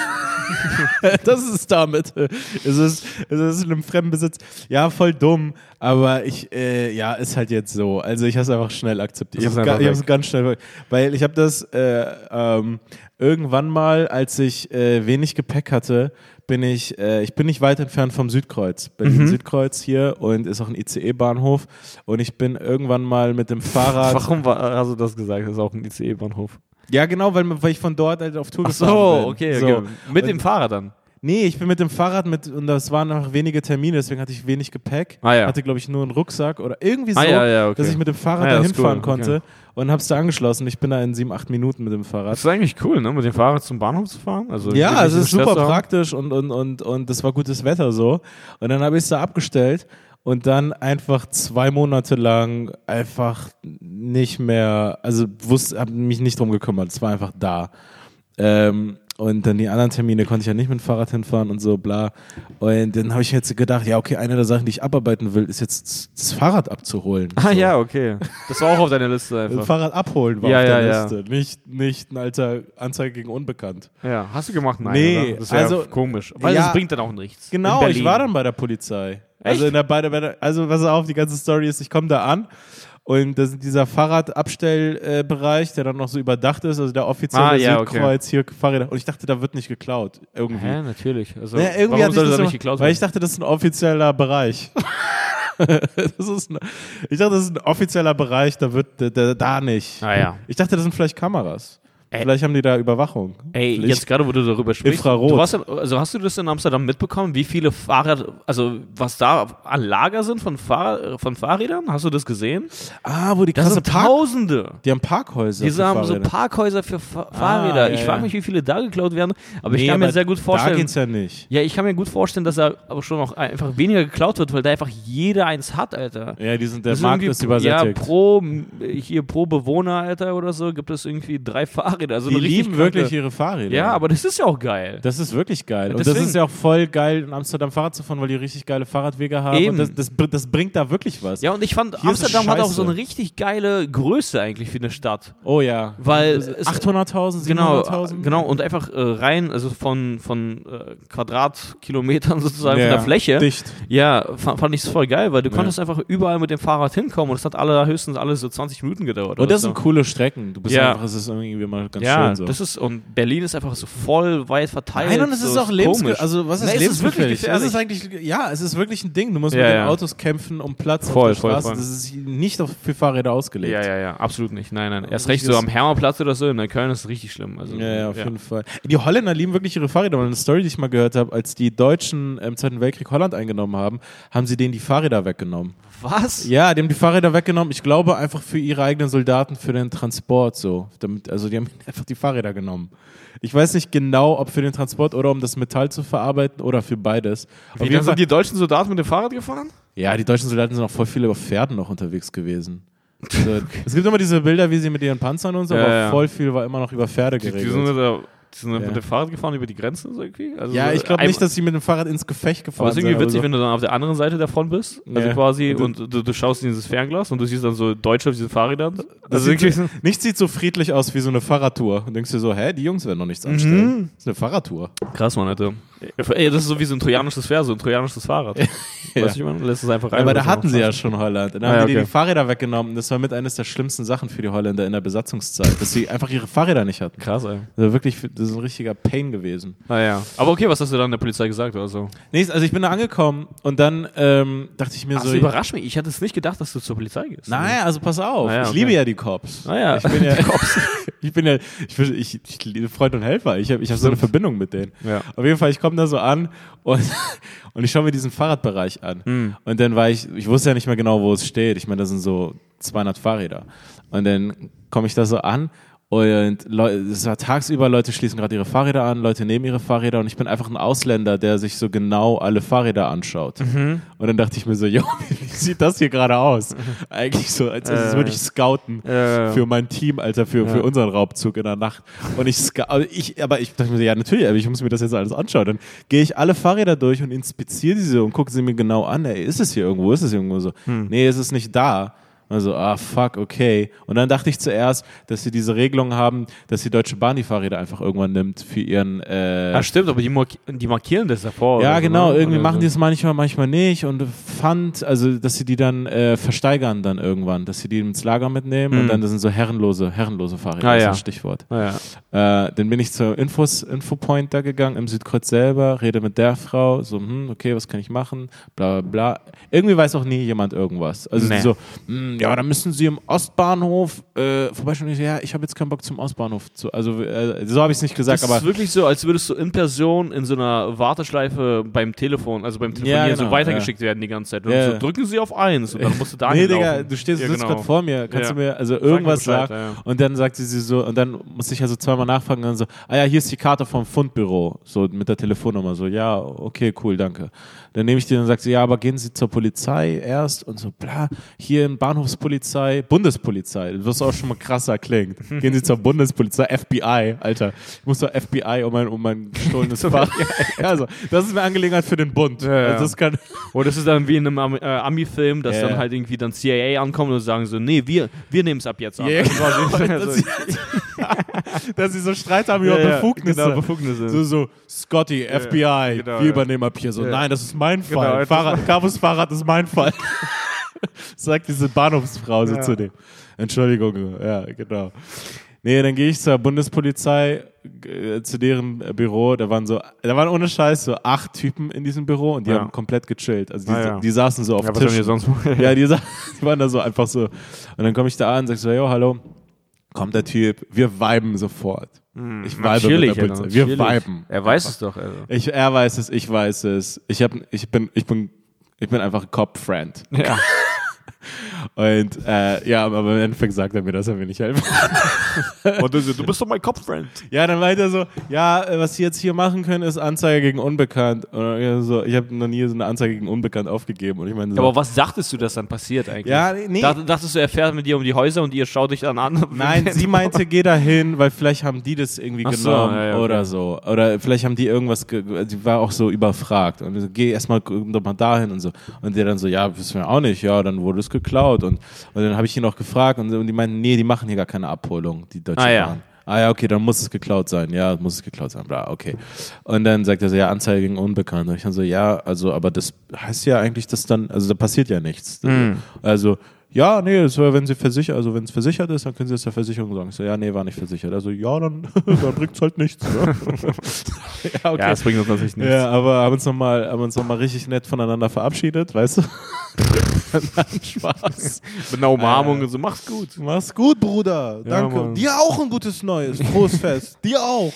das ist damit. Es ist, es ist in einem fremden Besitz. Ja, voll dumm, aber ich, äh, ja, ist halt jetzt so. Also ich habe es einfach schnell akzeptiert. Ich habe es ganz schnell, weil ich habe das äh, ähm, irgendwann mal, als ich äh, wenig Gepäck hatte, bin ich, äh, ich bin nicht weit entfernt vom Südkreuz. Berlin Mhm. Südkreuz hier und ist auch ein ICE-Bahnhof und ich bin irgendwann mal mit dem Fahrrad. Warum war, hast du das gesagt? Das ist auch ein ICE-Bahnhof. Ja, genau, weil, weil ich von dort halt auf Tour Ach gefahren so, bin. okay, So. okay. Mit Und- dem Fahrrad dann. Nee, ich bin mit dem Fahrrad mit, und das waren noch wenige Termine, deswegen hatte ich wenig Gepäck. Ah, ja. Hatte, glaube ich, nur einen Rucksack oder irgendwie so, Ah, ja, ja, okay. dass ich mit dem Fahrrad Ah, ja, da ist hinfahren cool, konnte okay. und hab's da angeschlossen. Ich bin da in sieben, acht Minuten mit dem Fahrrad. Das ist eigentlich cool, ne? Mit dem Fahrrad zum Bahnhof zu fahren. Also Ja, es ist super praktisch und, und, und, und es war gutes Wetter so. Und dann habe ich es da abgestellt und dann einfach zwei Monate lang einfach nicht mehr, also wusste, habe mich nicht drum gekümmert, es war einfach da. Ähm, und dann die anderen Termine konnte ich ja nicht mit dem Fahrrad hinfahren und so, bla. Und dann habe ich jetzt gedacht, ja, okay, eine der Sachen, die ich abarbeiten will, ist jetzt das Fahrrad abzuholen. Ah so. ja, okay. Das war auch auf deiner Liste Das einfach. Fahrrad abholen war Ja, auf der ja, ja. Liste. Nicht, nicht ein alter Anzeige gegen Unbekannt. Ja, hast du gemacht? Nein, Nee, oder? Das wäre also- komisch. Weil Ja. das bringt dann auch nichts. Genau, In ich war dann bei der Polizei. Also Echt? in der, bei der, bei der also pass auf, die ganze Story ist, ich komme da an und das ist dieser Fahrradabstellbereich, der dann noch so überdacht ist, also der offizielle Ah, ja, okay. Südkreuz hier Fahrräder. Und ich dachte, da wird nicht geklaut irgendwie. Hä, natürlich. Also, Naja, irgendwie warum soll das das nicht geklaut Weil werden? ich dachte, das ist ein offizieller Bereich. das ist ein, ich dachte, das ist ein offizieller Bereich, da wird da, da, da nicht. Ah, ja. Ich dachte, das sind vielleicht Kameras. Ey. Vielleicht haben die da Überwachung. Ey, Vielleicht- jetzt gerade, wo du darüber sprichst. Infrarot. Du warst, also hast du das in Amsterdam mitbekommen, wie viele Fahrrad, also was da an Lager sind von, Fahr von Fahrrädern? Hast du das gesehen? Ah, wo die Das krasse sind Park Tausende. Die haben Parkhäuser. Diese für haben so Fahrräder. Parkhäuser für Fa Fahrräder. ja, ich frage mich, wie viele da geklaut werden. Aber ich Nee, kann mir sehr gut Da vorstellen. geht's ja nicht. Ja, ich kann mir gut vorstellen, dass da aber schon noch einfach weniger geklaut wird, weil da einfach jeder eins hat, Alter. Ja, die sind, der Das Markt irgendwie- ist übersättigt. Ja, pro, hier pro Bewohner, Alter, oder so, gibt es irgendwie drei Fahrräder. Also die lieben wirklich ihre Fahrräder. Ja, aber das ist ja auch geil. Das ist wirklich geil. Und das Deswegen. ist ja auch voll geil, in Amsterdam Fahrrad zu fahren, weil die richtig geile Fahrradwege haben. Eben. Das, das, das bringt da wirklich was. Ja, und ich fand, Hier Amsterdam hat auch so eine richtig geile Größe eigentlich für eine Stadt. Oh ja. Weil es- 800.000, Genau, 700.000? genau, und einfach äh, rein, also von, von äh, Quadratkilometern sozusagen Ja, von der Fläche. Dicht. Ja, fand, fand ich es voll geil, weil du Ja. konntest einfach überall mit dem Fahrrad hinkommen und es hat alle höchstens alles so 20 Minuten gedauert. Und das so. sind coole Strecken. Du bist Ja. einfach, es ist irgendwie mal ganz ja, schön so. das ist, und Berlin ist einfach so voll weit verteilt. Nein, und es so ist auch lebensgefährlich. Also, was ist Nee, es ist wirklich lebensgefährlich? gefährlich. Es ist eigentlich, ja, es ist wirklich ein Ding. Du musst Ja, mit den ja. Autos kämpfen um Platz Voll, auf der voll, Straße. voll. Das ist nicht auf, für Fahrräder ausgelegt. Ja, ja, ja, absolut nicht. Nein, nein. Erst Also recht so am Hermannplatz oder so in Neukölln ist es richtig schlimm. Also, Ja, ja, auf jeden Fall. Die Holländer lieben wirklich ihre Fahrräder. Mal eine Story, die ich mal gehört habe, als die Deutschen im Zweiten Weltkrieg Holland eingenommen haben, haben sie denen die Fahrräder weggenommen. Was? Ja, die haben die Fahrräder weggenommen. Ich glaube einfach für ihre eigenen Soldaten, für den Transport so. Damit, also die haben einfach die Fahrräder genommen. Ich weiß nicht genau, ob für den Transport oder um das Metall zu verarbeiten oder für beides. Wie, dann sind die deutschen Soldaten mit dem Fahrrad gefahren? ja, die deutschen Soldaten sind auch voll viele auf Pferden noch unterwegs gewesen. Also, es gibt immer diese Bilder, wie sie mit ihren Panzern und so, Ja, aber ja. voll viel war immer noch über Pferde Die, die geregelt. sind, die sind Ja. mit dem Fahrrad gefahren über die Grenzen so irgendwie? Also Ja, so ich glaube nicht, dass sie mit dem Fahrrad ins Gefecht Aber gefahren es ist irgendwie sind. witzig, aber wenn du dann auf der anderen Seite der Front bist, also Ja. quasi, Und du, du schaust in dieses Fernglas und du siehst dann so Deutsche auf diesen Fahrrädern. Ist sieht, so- nichts sieht so friedlich aus wie so eine Fahrradtour. Und denkst dir so, hä, die Jungs werden noch nichts anstellen. Mhm. Das ist eine Fahrradtour. krass, Mann, Alter. Ey, das ist so wie so ein trojanisches Pferd, so ein trojanisches Fahrrad. Weißt du, ich meine, lässt es einfach rein. Aber da das hatten sie ja schon Holland. Dann Ah, haben ja, die okay. die Fahrräder weggenommen. Das war mit eines der schlimmsten Sachen für die Holländer in der Besatzungszeit, dass sie einfach ihre Fahrräder nicht hatten. Krass, ey. Also wirklich, das ist ein richtiger Pain gewesen. Naja. Aber okay, was hast du dann der Polizei gesagt oder so? Nee, also ich bin da angekommen und dann ähm, dachte ich mir Ach, so. das überrascht mich. Ich hatte es nicht gedacht, dass du zur Polizei gehst. Naja, also pass auf. Ah ja, ich okay. liebe ja die Cops. Ah ja. Ich bin ja, ich bin ja, ich, bin, ich, ich Freund und Helfer. Ich habe ich hab so eine Verbindung mit denen. Ja. Auf jeden Fall, ich komme da so an und, und ich schaue mir diesen Fahrradbereich an. Hm. Und dann war ich, ich wusste ja nicht mehr genau, wo es steht. Ich meine, das sind so 200 Fahrräder. Und dann komme ich da so an und es war tagsüber, Leute schließen gerade ihre Fahrräder an, Leute nehmen ihre Fahrräder und ich bin einfach ein Ausländer, der sich so genau alle Fahrräder anschaut. Mhm. Und dann dachte ich mir so, jo, wie sieht das hier gerade aus? Eigentlich so, als, als Äh. würde ich scouten Ja. für mein Team, Alter, für, für Ja. unseren Raubzug in der Nacht. Und ich, ich, aber ich dachte mir so, ja, natürlich, aber ich muss mir das jetzt alles anschauen. Dann gehe ich alle Fahrräder durch und inspiziere diese und gucke sie mir genau an. Ey, ist es hier irgendwo? Ist es irgendwo so? Hm. Nee, es ist nicht da. Also, ah, fuck, okay. Und dann dachte ich zuerst, dass sie diese Regelung haben, dass die Deutsche Bahn die Fahrräder einfach irgendwann nimmt für ihren, äh, Ja, stimmt, aber die, mark die markieren das davor. ja, oder so, genau. ne? Irgendwie machen so. die es manchmal, manchmal nicht. Und fand, also, dass sie die dann äh, versteigern dann irgendwann, dass sie die ins Lager mitnehmen und Mhm. dann das sind so herrenlose, herrenlose Fahrräder. Ah, das ist ja. das Stichwort. Ah, ja. Äh, dann bin ich zur Infos, Infopoint da gegangen im Südkreuz selber, rede mit der Frau, so, hm, okay, was kann ich machen? Bla bla bla. Irgendwie weiß auch nie jemand irgendwas. Also Nee. so, hm, dann, ja, dann müssen Sie im Ostbahnhof äh, vorbeischauen. Ich ja, ich habe jetzt keinen Bock zum Ostbahnhof zu. Also äh, so habe ich es nicht gesagt, Das aber ist wirklich so, als würdest du in Person in so einer Warteschleife beim Telefon, also beim Telefonieren genau, so weitergeschickt werden die ganze Zeit. Und Ja. so, drücken Sie auf eins und dann musst du da Nee. Digga, du stehst Ja, sitzt genau. gerade vor mir. Kannst Ja. du mir also Sag irgendwas Bescheid, sagen? ja, ja. Und dann sagte sie so, und dann musste ich also zweimal nachfragen und dann so, ah ja, hier ist die Karte vom Fundbüro, so mit der Telefonnummer. So, ja, okay, cool, danke. Dann nehme ich die und sie, ja, aber gehen Sie zur Polizei erst und so, bla, hier in Bahnhofspolizei, Bundespolizei, das auch schon mal krasser klingt. Gehen Sie zur Bundespolizei, FBI, Alter. Ich muss zur FBI um mein, um mein gestohlenes Fahrrad. also, das ist eine Angelegenheit für den Bund. Ja, ja. Also, das kann, Oder das ist dann wie in einem äh, Ami-Film, dass Ja. dann halt irgendwie dann CIA ankommt und sagen so, nee, wir, wir nehmen es ab jetzt an. Ja, Also also- dass, sie, so Streit haben über Ja, ja, Befugnisse. Genau, Befugnisse. So, so, Scotty, FBI, genau, wir ja. übernehmen ab hier. So, Ja. nein, das ist mein Genau, Fall. Fahrrad, Carvos Fahrrad ist mein Fall. Sagt diese Bahnhofsfrau so Ja. zu dem. Entschuldigung, ja, genau. Nee, dann gehe ich zur Bundespolizei, äh, zu deren Büro. Da waren so, da waren ohne Scheiß so acht Typen in diesem Büro und die Ja. haben komplett gechillt. Also die, Ah, ja. die saßen so auf ja, sonst Ja, die, die waren da so einfach so. Und dann komme ich da an, sag so, jo, hallo. Kommt der Typ, wir viben sofort. Ich vibe Natürlich, mit der Polizei. Wir viben. Er weiß es doch. Also. Ich, er weiß es, ich weiß es. Ich, hab, ich, bin, ich, bin, ich bin einfach Cop-Friend. Ja. Und äh, ja, aber im Endeffekt sagt er mir, dass er mir nicht helfen kann. Und du, so, du bist doch mein Kopffriend. Ja, dann meint er so, ja, äh, was sie jetzt hier machen können, ist Anzeige gegen Unbekannt. Und ich so, ich habe noch nie so eine Anzeige gegen Unbekannt aufgegeben. Und ich meine so, Aber was dachtest du, dass dann passiert eigentlich? Ja, nee. Dacht, dachtest du, er fährt mit dir um die Häuser und ihr schaut dich dann an? Nein, sie meinte, geh da hin, weil vielleicht haben die das irgendwie Ach so, genommen ja, ja, okay. oder so. Oder vielleicht haben die irgendwas, ge sie war auch so überfragt. Und so, geh erstmal doch mal dahin und so. Und der dann so, ja, wissen wir auch nicht. Ja, dann wurde es geklaut. Und, und dann habe ich ihn auch gefragt und, und die meinten, nee, die machen hier gar keine Abholung, die Deutsche Ah, ja. Bahn. Ah ja, okay, dann muss es geklaut sein. Ja, muss es geklaut sein. Bla, okay. Und dann sagt er so, ja, Anzeige gegen Unbekannt. Und ich dann so, ja, also, aber das heißt ja eigentlich, dass dann, also da passiert ja nichts. Mhm. Also, ja, nee, das war, wenn sie versichert, also wenn es versichert ist, dann können sie es der Versicherung sagen. Ich so, ja, nee, war nicht versichert. Also, ja, dann, dann bringt's halt nichts. Ne? ja, okay. Ja, das bringt uns natürlich nichts. Ja, aber haben uns nochmal noch mal richtig nett voneinander verabschiedet, weißt du? Nein, Spaß. Mit einer Umarmung und so, mach's gut. Mach's gut, Bruder. Danke. Mann. Dir auch ein gutes Neues. Frohes Fest. Dir auch.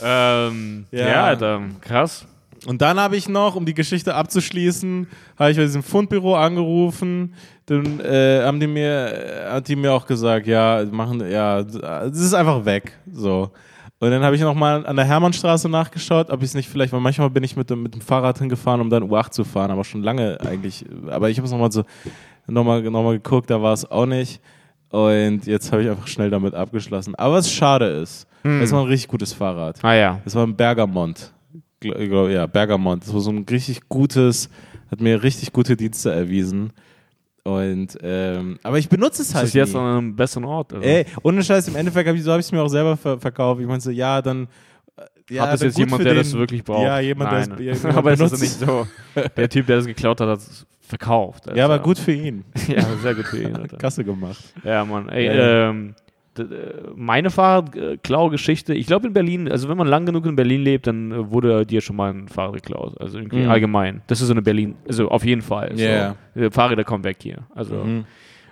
Ähm, Ja. ja. Alter, krass. Und dann habe ich noch, um die Geschichte abzuschließen, habe ich bei diesem Fundbüro angerufen. Dann äh, haben die mir, hat die mir auch gesagt, ja, machen, ja, es ist einfach weg. So. Und dann habe ich nochmal an der Hermannstraße nachgeschaut, ob ich es nicht vielleicht, weil manchmal bin ich mit dem, mit dem Fahrrad hingefahren, um dann U8 zu fahren, aber schon lange eigentlich. Aber ich habe es nochmal so, nochmal noch mal geguckt, da war es auch nicht. Und jetzt habe ich einfach schnell damit abgeschlossen. Aber was schade ist, es war ein richtig gutes Fahrrad. Ah ja. Das war ein Bergamont. Ja, Bergamont. Das war so ein richtig gutes, hat mir richtig gute Dienste erwiesen. Und, ähm, aber ich benutze es Das halt. ist jetzt nie. an einem besseren Ort. Also. Ey, ohne Scheiß, im Endeffekt hab ich, so habe ich es mir auch selber ver verkauft. Ich meinte so, ja, dann. äh, Ja, Hat das jetzt jemand, der den, das wirklich braucht? Ja, jemand, Nein. der es jemand Aber es ist benutzt. nicht so. Der Typ, der das geklaut hat, hat es verkauft. Ja, aber Also, gut für ihn. Ja, sehr gut für ihn. Alter. Kasse gemacht. Ja, Mann. Ey, Ja, ja. ähm, d- meine Fahrradklau-Geschichte, ich glaube in Berlin, also wenn man lang genug in Berlin lebt, dann äh, wurde dir schon mal ein Fahrrad geklaut. Also irgendwie Mhm. allgemein. Das ist so eine Berlin, also auf jeden Fall. Ja. So, äh, Fahrräder kommen weg hier. Also. Mhm.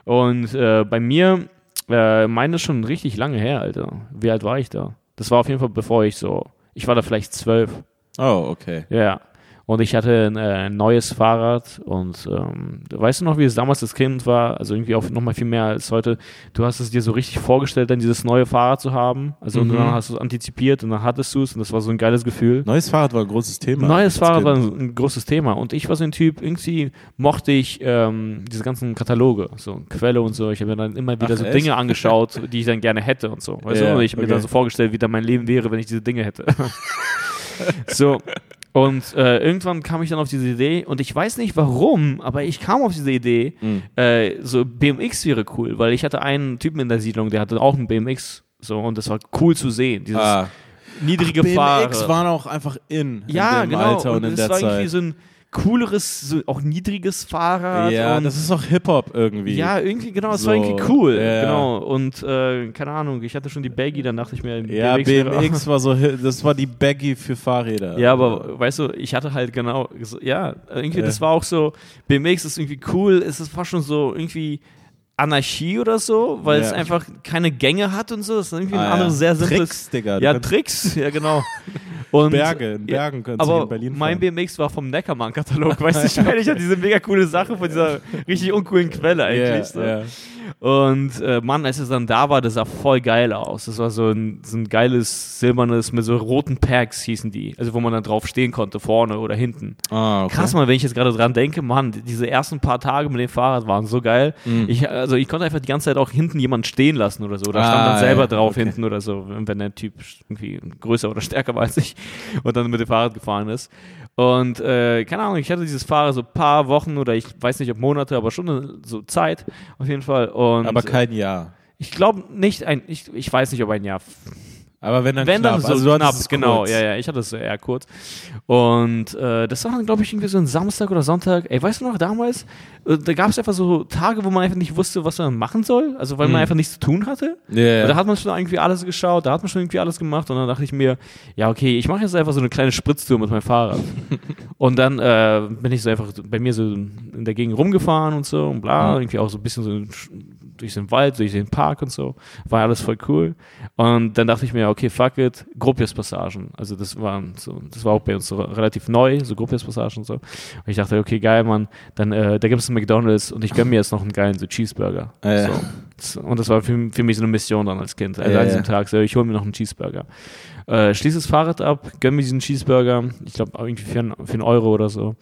Und äh, bei mir, äh, meine ist schon richtig lange her, Alter. Wie alt war ich da? Das war auf jeden Fall bevor ich so, ich war da vielleicht zwölf. Oh, okay. Ja. Und ich hatte ein, äh, ein neues Fahrrad und ähm, weißt du noch, wie es damals als Kind war? Also irgendwie auch nochmal viel mehr als heute. Du hast es dir so richtig vorgestellt, dann dieses neue Fahrrad zu haben. Also und Mhm. dann hast du es antizipiert und dann hattest du es und das war so ein geiles Gefühl. Neues Fahrrad war ein großes Thema. Neues Fahrrad war Kind. ein, ein großes Thema und ich war so ein Typ, irgendwie mochte ich ähm, diese ganzen Kataloge, so Quelle und so. Ich habe mir dann immer wieder Ach, so echt? Dinge angeschaut, die ich dann gerne hätte und so. Weißt Ja, du? Und ich habe mir okay. dann so vorgestellt, wie dann mein Leben wäre, wenn ich diese Dinge hätte. so. Und äh, irgendwann kam ich dann auf diese Idee und ich weiß nicht warum, aber ich kam auf diese Idee, Mhm. äh, so BMX wäre cool, weil ich hatte einen Typen in der Siedlung, der hatte auch einen BMX so und das war cool zu sehen, dieses Ah. niedrige BMX Fahrrad. waren auch einfach in, Ja, in dem genau. Alter und, in es der war irgendwie Zeit. so ein cooleres, so auch niedriges Fahrrad. ja, und das ist auch Hip-Hop irgendwie. ja, irgendwie, genau, es So, war irgendwie cool. ja. Genau. Und äh, keine Ahnung, ich hatte schon die Baggy, dann dachte ich mir, Ja, BMX war so, das war die Baggy für Fahrräder. Ja, aber weißt du, ich hatte halt genau, ja, irgendwie, Ja. das war auch so, BMX ist irgendwie cool, es ist fast schon so irgendwie Anarchie oder so, weil es Ja. einfach keine Gänge hat und so. Das ist irgendwie ein Ah, ja. anderes sehr simples. Tricks, Digga. Ja, Tricks, ja genau. Und, Berge, in Bergen du aber in Berlin mein fahren. BMX war vom Neckermann-Katalog, weißt du, ich meine, ich hatte diese mega coole Sache von dieser richtig uncoolen Quelle eigentlich. Ja, so. ja. Und äh, Mann, als es dann da war, das sah voll geil aus. Das war so ein, so ein geiles silbernes mit so roten Packs hießen die. Also wo man dann drauf stehen konnte, vorne oder hinten. Ah, okay. Krass mal, wenn ich jetzt gerade dran denke, Mann, diese ersten paar Tage mit dem Fahrrad waren so geil. Mhm. Ich, also ich konnte einfach die ganze Zeit auch hinten jemanden stehen lassen oder so. Da stand Ah, dann selber ja, drauf okay. hinten oder so, wenn der Typ irgendwie größer oder stärker war als ich und dann mit dem Fahrrad gefahren ist. Und äh, keine Ahnung, ich hatte dieses Fahrrad so ein paar Wochen oder ich weiß nicht ob Monate, aber schon so Zeit auf jeden Fall. Und Aber kein Jahr. ich glaube nicht ein, ich, ich weiß nicht, ob ein Jahr Aber wenn dann wenn knapp. dann so also knapp, genau, kurz. ja, ja, ich hatte es eher kurz. Und äh, das war dann, glaube ich, irgendwie so ein Samstag oder Sonntag. Ey, weißt du noch, damals, äh, da gab es einfach so Tage, wo man einfach nicht wusste, was man machen soll, also weil man Mhm. einfach nichts zu tun hatte. Ja. Und Da hat man schon irgendwie alles geschaut, da hat man schon irgendwie alles gemacht und dann dachte ich mir, ja, okay, ich mache jetzt einfach so eine kleine Spritztour mit meinem Fahrrad. und dann äh, bin ich so einfach bei mir so in der Gegend rumgefahren und so und bla, Mhm. irgendwie auch so ein bisschen so durch den Wald, durch den Park und so. War alles voll cool. Und dann dachte ich mir, okay, fuck it, Gruppius-Passagen. Also das waren so, das war auch bei uns so relativ neu, so Gruppius-Passagen und so. Und ich dachte, okay, geil, Mann, dann, äh, da gibt es einen McDonalds und ich gönn mir jetzt noch einen geilen so Cheeseburger. Ja. So. Und das war für, für mich so eine Mission dann als Kind. Also Ja, an diesem ja. Tag, so, ich hole mir noch einen Cheeseburger. Äh, schließe das Fahrrad ab, gönn mir diesen Cheeseburger, ich glaube irgendwie für, einen- für einen Euro oder so.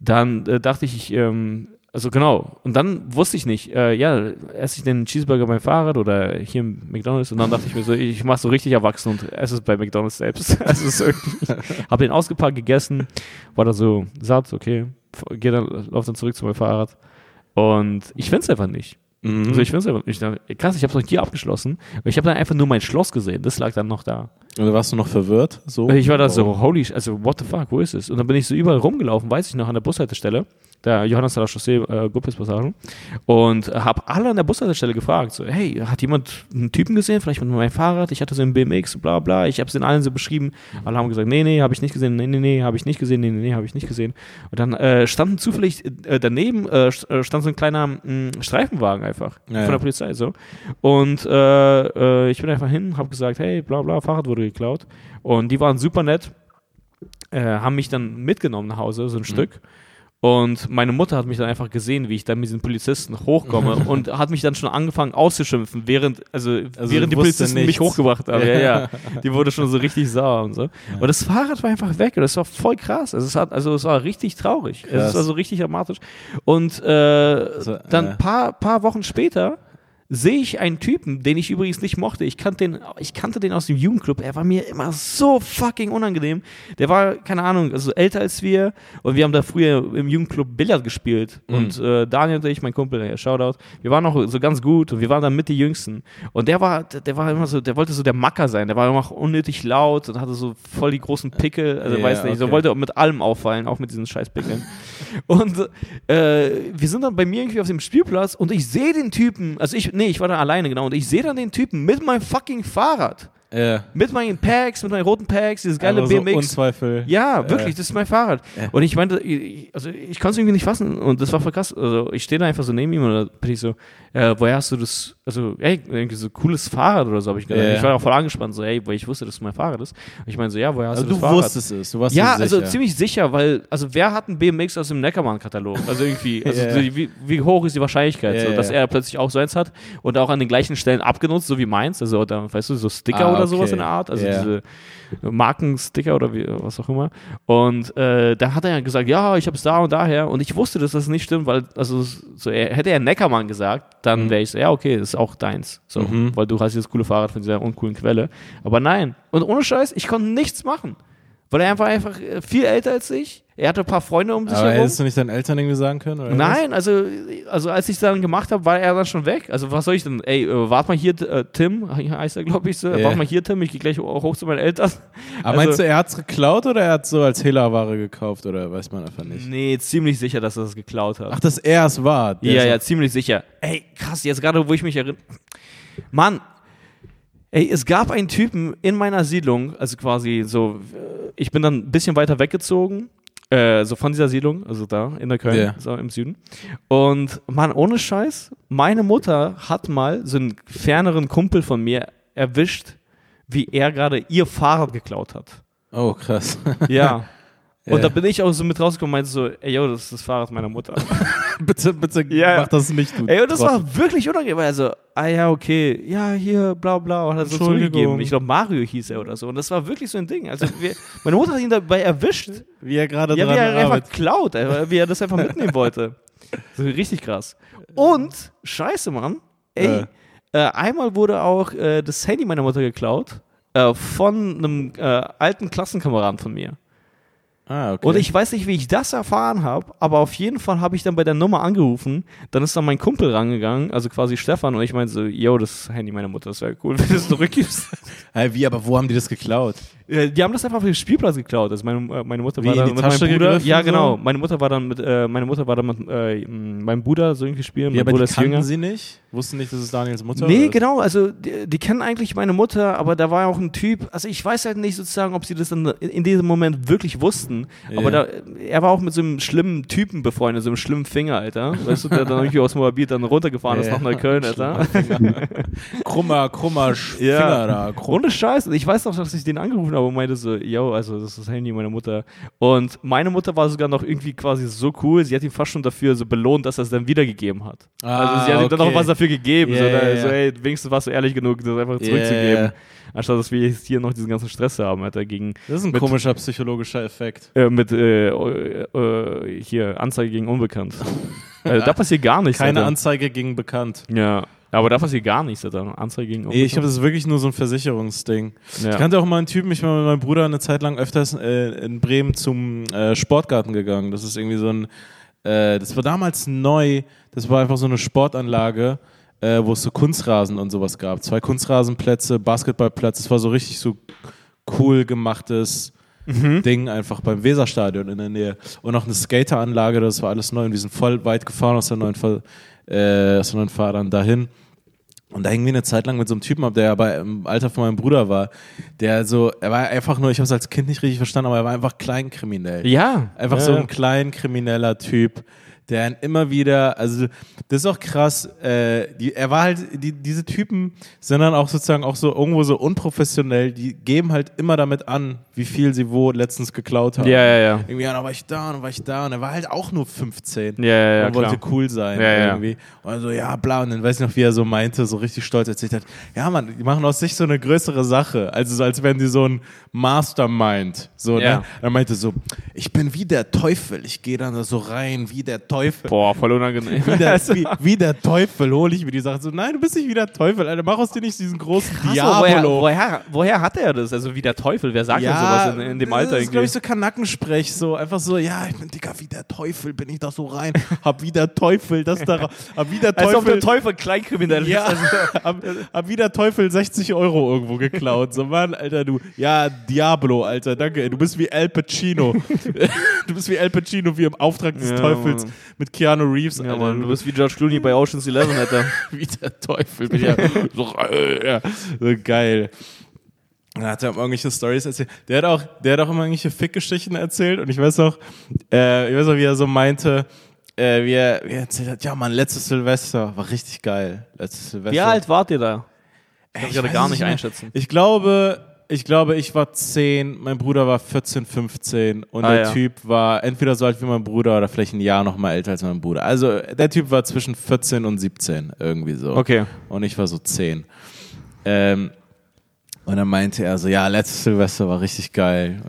Dann äh, dachte ich, ich ähm, also genau, und dann wusste ich nicht, äh, ja, esse ich den Cheeseburger beim Fahrrad oder hier im McDonalds und dann dachte ich mir so, ich mache so richtig erwachsen und esse es bei McDonalds selbst. Also so, habe den ausgepackt, gegessen, war da so satt, okay, gehe dann, lauf dann zurück zu meinem Fahrrad und ich finde es einfach nicht. Mhm. Also ich finde es einfach nicht. Krass, ich habe es noch hier abgeschlossen. aber Ich habe dann einfach nur mein Schloss gesehen. Das lag dann noch da. Und warst du noch verwirrt? So? Ich war da so, holy, also what the fuck, wo ist es? Und dann bin ich so überall rumgelaufen, weiß ich noch, an der Bushaltestelle, der Johannes Chaussee, äh, Guppes-Passagen, und habe alle an der Bushaltestelle gefragt, so, hey, hat jemand einen Typen gesehen, vielleicht mit meinem Fahrrad? Ich hatte so einen BMX, bla bla. Ich habe es den allen so beschrieben. Alle haben gesagt, nee, nee, habe ich nicht gesehen, nee, nee, nee, habe ich nicht gesehen, nee, nee, nee, habe ich nicht gesehen. Und dann äh, standen zufällig äh, daneben, äh, äh, stand so ein kleiner mh, Streifenwagen einfach Ja, von der. Polizei so. Und äh, äh, ich bin einfach hin, habe gesagt, hey, bla bla, Fahrrad wurde geklaut. Und die waren super nett, haben mich dann mitgenommen nach Hause, Mhm. so ein Stück. Und meine Mutter hat mich dann einfach gesehen, wie ich dann mit diesen Polizisten hochkomme und hat mich dann schon angefangen auszuschimpfen, während, also, Also während die Polizisten mich nichts. hochgebracht haben. Ja, ja. Die wurde schon so richtig sauer und so. Und das Fahrrad war einfach weg und das war voll krass. Also es, hat, also es war richtig traurig. Also Krass. es war so richtig dramatisch. Und äh, So, dann äh. ein paar, paar Wochen später sehe ich einen Typen, den ich übrigens nicht mochte. Ich kannte den, ich kannte den aus dem Jugendclub. Er war mir immer so fucking unangenehm. Der war, keine Ahnung, also älter als wir. Und wir haben da früher im Jugendclub Billard gespielt. Mhm. Und äh, Daniel und ich, mein Kumpel, ja, Shoutout, wir waren noch so ganz gut und wir waren dann mit die Jüngsten. Und der war, der, war immer so, der wollte so der Macker sein. Der war immer auch unnötig laut und hatte so voll die großen Pickel. Also Ja, weiß nicht, so okay. wollte mit allem auffallen, auch mit diesen scheiß Pickeln. Und äh, wir sind dann bei mir irgendwie auf dem Spielplatz und ich sehe den Typen, also ich, nee, ich war da alleine, genau, und ich sehe dann den Typen mit meinem fucking Fahrrad. Ja. Mit meinen Packs, mit meinen roten Packs, dieses geile Aber so BMX. Unzweifel. Ja, wirklich, das ist mein Fahrrad. Und ich meinte, ich, also ich konnte es irgendwie nicht fassen und das war voll krass. Also ich stehe da einfach so neben ihm und da bin ich so, äh, woher hast du das, also ey, irgendwie so cooles Fahrrad oder so habe ich gedacht. Ich war auch voll angespannt, so ey, weil ich wusste, dass es mein Fahrrad ist. Und ich meine so, ja, woher hast Also du du das Fahrrad? wusstest es. Du warst Ja, also ziemlich sicher, weil, also wer hat einen BMX aus dem Neckermann-Katalog? Also irgendwie, also so, wie, wie hoch ist die Wahrscheinlichkeit, Ja, so, dass ja. er plötzlich auch so eins hat und auch an den gleichen Stellen abgenutzt, so wie meins, also oder, weißt du, so Sticker Ah, oder sowas okay. in der Art, also Ja. diese Markensticker oder wie, was auch immer. Und äh, da hat er ja gesagt, ja, ich habe es da und daher und ich wusste, dass das nicht stimmt, weil, also so, er, hätte er Neckermann gesagt, dann Mhm. wäre ich so, ja, okay, das ist auch deins, so, Mhm. weil du hast dieses coole Fahrrad von dieser uncoolen Quelle. Aber nein. Und ohne Scheiß, ich konnte nichts machen. Weil er einfach, einfach äh, viel älter als ich. Er hatte ein paar Freunde um sich Aber herum. hättest du nicht deinen Eltern irgendwie sagen können? Oder Nein, also, also als ich es dann gemacht habe, war er dann schon weg. Also was soll ich denn? Ey, äh, warte mal hier, äh, Tim, heißt er, glaube ich so. Ja. Warte mal hier, Tim, ich gehe gleich hoch zu meinen Eltern. Aber Also- meinst du, er hat es geklaut oder er hat so als Hehlerware gekauft oder weiß man einfach nicht? Nee, ziemlich sicher, dass er das geklaut hat. Ach, dass er es war. Ja, ja, ziemlich sicher. Ey, krass, jetzt gerade, wo ich mich erinnere. Mann, ey, es gab einen Typen in meiner Siedlung, also quasi so, äh, ich bin dann ein bisschen weiter weggezogen. Äh, so von dieser Siedlung, also da in der Köln, Ja. so im Süden. Und Mann, ohne Scheiß, meine Mutter hat mal so einen ferneren Kumpel von mir erwischt, wie er gerade ihr Fahrrad geklaut hat. Oh, krass. Ja. Und da bin ich auch so mit rausgekommen und meinte so, ey, yo, das ist das Fahrrad meiner Mutter. bitte, bitte Ja. mach das nicht, du. ey, und das Trottel. war wirklich unangenehm. weil er so, ah ja, okay, ja, hier, bla bla, und hat er so zurückgegeben. Ich glaube, Mario hieß er oder so. Und das war wirklich so ein Ding. Also, wir, meine Mutter hat ihn dabei erwischt, wie er gerade ja, wie dran er einfach arbeitet. klaut, ey, wie er das einfach mitnehmen wollte. So richtig krass. Und, scheiße, Mann, ey, äh, einmal wurde auch äh, das Handy meiner Mutter geklaut äh, von einem äh, alten Klassenkameraden von mir. Ah, okay. Und ich weiß nicht, wie ich das erfahren habe, aber auf jeden Fall habe ich dann bei der Nummer angerufen. Dann ist dann mein Kumpel rangegangen, also quasi Stefan, und ich meinte so, yo, das Handy meiner Mutter, das wäre cool, wenn du es zurückgibst. Hey, wie, aber wo haben die das geklaut? Äh, Die haben das einfach auf dem Spielplatz geklaut. Also meine, äh, meine Mutter Wie, war dann mit meinem Bruder. Ja, so? genau. Meine Mutter war dann mit, äh, meine Mutter war dann mit äh, meinem Bruder so irgendwie spielen. Ja, mein aber Bruder die ist jünger. kannten sie nicht? Wussten nicht, dass es Daniels Mutter Nee, ist? genau, also die, die kennen eigentlich meine Mutter, aber da war auch ein Typ, also ich weiß halt nicht sozusagen, ob sie das dann in, in diesem Moment wirklich wussten, Ja. aber da, er war auch mit so einem schlimmen Typen befreundet, so einem schlimmen Finger, Alter. Weißt du, der dann irgendwie aus Moabit dann runtergefahren ist Ja. nach Neukölln, Alter. Krummer, krummer Sch- Ja. Finger da. Krumm. Ohne Scheiß. Ich weiß noch, dass ich den angerufen habe und meinte so, yo, also das ist das Handy meiner Mutter. Und meine Mutter war sogar noch irgendwie quasi so cool, sie hat ihn fast schon dafür so belohnt, dass er es dann wiedergegeben hat. also sie hat ihm dann Ah, okay. noch was dafür gegeben. Ja, so, da, ja. so, ey, wenigstens warst du ehrlich genug, das einfach zurückzugeben. ja. Anstatt dass wir jetzt hier noch diesen ganzen Stress haben, Alter, gegen Das ist ein Mit- komischer psychologischer Effekt. äh, mit äh, äh, äh, hier Anzeige gegen Unbekannt. also, da passiert gar nichts. Keine Alter. Anzeige gegen bekannt. Ja. Aber da passiert gar nichts, Alter. Anzeige gegen. Nee, ich glaube, das ist wirklich nur so ein Versicherungsding. ja. Ich kannte auch mal einen Typen, ich war mit meinem Bruder eine Zeit lang öfters äh, in Bremen zum äh, Sportgarten gegangen. Das ist irgendwie so ein, äh, das war damals neu, das war einfach so eine Sportanlage, äh, wo es so Kunstrasen und sowas gab. Zwei Kunstrasenplätze, Basketballplätze, das war so richtig so cool gemachtes Ding einfach beim Weserstadion in der Nähe. Und noch eine Skateranlage, das war alles neu und wir sind voll weit gefahren aus der neuen, Fahr äh, aus neuen Fahrrad dahin. Und da hingen wir eine Zeit lang mit so einem Typen ab, der aber im Alter von meinem Bruder war. Der so, er war einfach nur, ich habe es als Kind nicht richtig verstanden, aber er war einfach kleinkriminell. ja. Einfach ja, so ja. ein klein krimineller Typ, der ihn immer wieder, also das ist auch krass, äh, die, er war halt, die, diese Typen sind dann auch sozusagen auch so irgendwo so unprofessionell, die geben halt immer damit an, wie viel sie wo letztens geklaut haben. Ja, ja, ja. Irgendwie, ja, dann war ich da und dann war ich da und er war halt auch nur 15 Ja, ja, ja, und wollte klar. cool sein Ja, ja. irgendwie. Und so, ja, bla. Und dann weiß ich noch, wie er so meinte, so richtig stolz erzählt hat, ja, Mann, die machen aus sich so eine größere Sache. Also so, als wären die so ein Mastermind. So, Ja. ne? Er meinte so, ich bin wie der Teufel. Ich gehe dann da so rein, wie der Teufel. Boah, voll unangenehm. Wie der, wie, wie der Teufel hole ich mir die Sache. So, nein, du bist nicht wie der Teufel, Alter. Mach aus dir nicht diesen großen Krass, woher, Diabolo. woher, woher hat er das? Also wie der Teufel, wer sagt denn sowas in, in dem Alter Das ist, glaube ich, so Kanackensprech, so einfach so, ja, ich bin dicker wie der Teufel, bin ich da so rein, hab wie der Teufel das da, hab wie der Als ob der Teufel, Teufel kleinkriminell ja, ist. Also, hab, hab wie der Teufel 60 Euro irgendwo geklaut. So, Mann, Alter, du, ja, Diablo, Alter, danke, du bist wie Al Pacino. du bist wie Al Pacino, wie im Auftrag des Ja, Teufels Mann. Mit Keanu Reeves, ja, Mann, du bist wie George Clooney bei Ocean's Eleven, Alter. wie der Teufel. Ja, so, äh, ja, so geil. Dann hat er irgendwelche Stories erzählt. Der hat auch, der hat auch immer irgendwelche Fickgeschichten erzählt und ich weiß noch, äh, ich weiß noch, wie er so meinte, äh, wie, er, wie er erzählt hat, ja Mann, letztes Silvester war richtig geil. Letztes Silvester. Wie alt wart ihr da? Ich kann gerade weiß gar es nicht einschätzen. Ich glaube, ich glaube, ich war 10, mein Bruder war 14, 15 und Ah, der ja. Typ war entweder so alt wie mein Bruder oder vielleicht ein Jahr noch mal älter als mein Bruder. Also der Typ war zwischen 14 und 17 irgendwie so. Okay. Und ich war so 10. Ähm, und dann meinte er so, ja, letztes Silvester war richtig geil.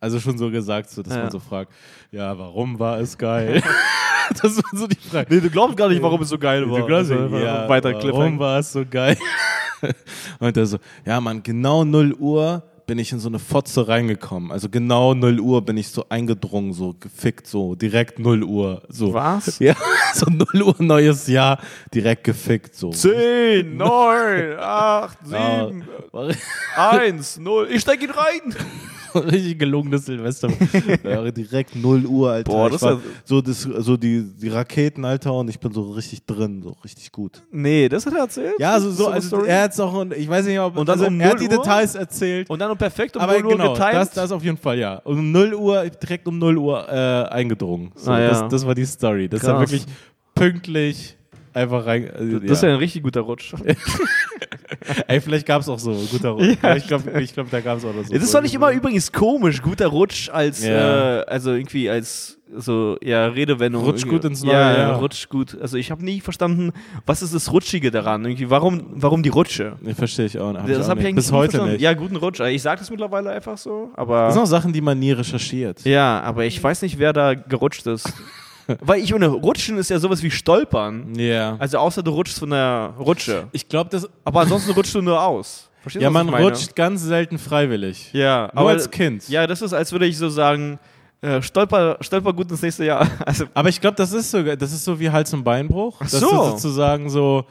Also schon so gesagt, so, dass Ja. man so fragt, ja, warum war es geil? das war so die Frage. Nee, du glaubst gar nicht, warum es so geil Du glaubst Also, ja, warum war es so geil? Und er so, ja Mann, genau 0 Uhr bin ich in so eine Fotze reingekommen. Also genau 0 Uhr bin ich so eingedrungen, so gefickt, so direkt 0 Uhr. So. Was? Ja, so 0 Uhr neues Jahr, direkt gefickt, so. 10, 9, 8, Ja, 7, war- 1, 0. Ich steig ihn rein. richtig gelungenes Silvester. ja, direkt 0 Uhr, Alter. Boah, das war so, das, so die, die Raketen, Alter, und ich bin so richtig drin, so richtig gut. Nee, das hat er erzählt? Ja, also so, eine also Story? er hat es auch, ich weiß nicht, ob Und dann also um er hat 0 die Uhr? Details erzählt. Und dann um perfekt um aber 0 Uhr genau, getimt? das, das auf jeden Fall, ja. Um 0 Uhr, direkt um 0 Uhr äh, eingedrungen. So, Ah, ja. das, das war die Story. Das war Krass. wirklich pünktlich einfach rein. Äh, das ist ja ein richtig guter Rutsch. Ey, vielleicht gab es auch so, guter Rutsch. Ja, ich glaube, ich glaub, da gab es auch noch so. das fand ich immer übrigens komisch, guter Rutsch als, Ja. äh, also irgendwie als so, ja, Redewendung. Rutsch gut ins neue ja, Jahr. Rutsch gut. Also ich habe nie verstanden, was ist das Rutschige daran? Irgendwie, warum, warum die Rutsche? Nee, verstehe ich auch, hab das ich auch ich nicht. eigentlich Bis nie heute verstanden. nicht. Ja, guten Rutsch. Ich sage das mittlerweile einfach so, aber... Das sind auch Sachen, die man nie recherchiert. Ja, aber ich weiß nicht, wer da gerutscht ist. Weil ich meine, Rutschen ist ja sowas wie Stolpern. Ja. Also außer du rutschst von der Rutsche. Ich glaube, das. Aber ansonsten rutschst du nur aus. Verstehst Ja, du, man rutscht ganz selten freiwillig. Ja, Nur aber als Kind. Ja, das ist, als würde ich so sagen, äh, stolper, stolper gut ins nächste Jahr. Also, Aber ich glaube, das ist so, das ist so wie Hals- und Beinbruch. Ach Das so. ist sozusagen so,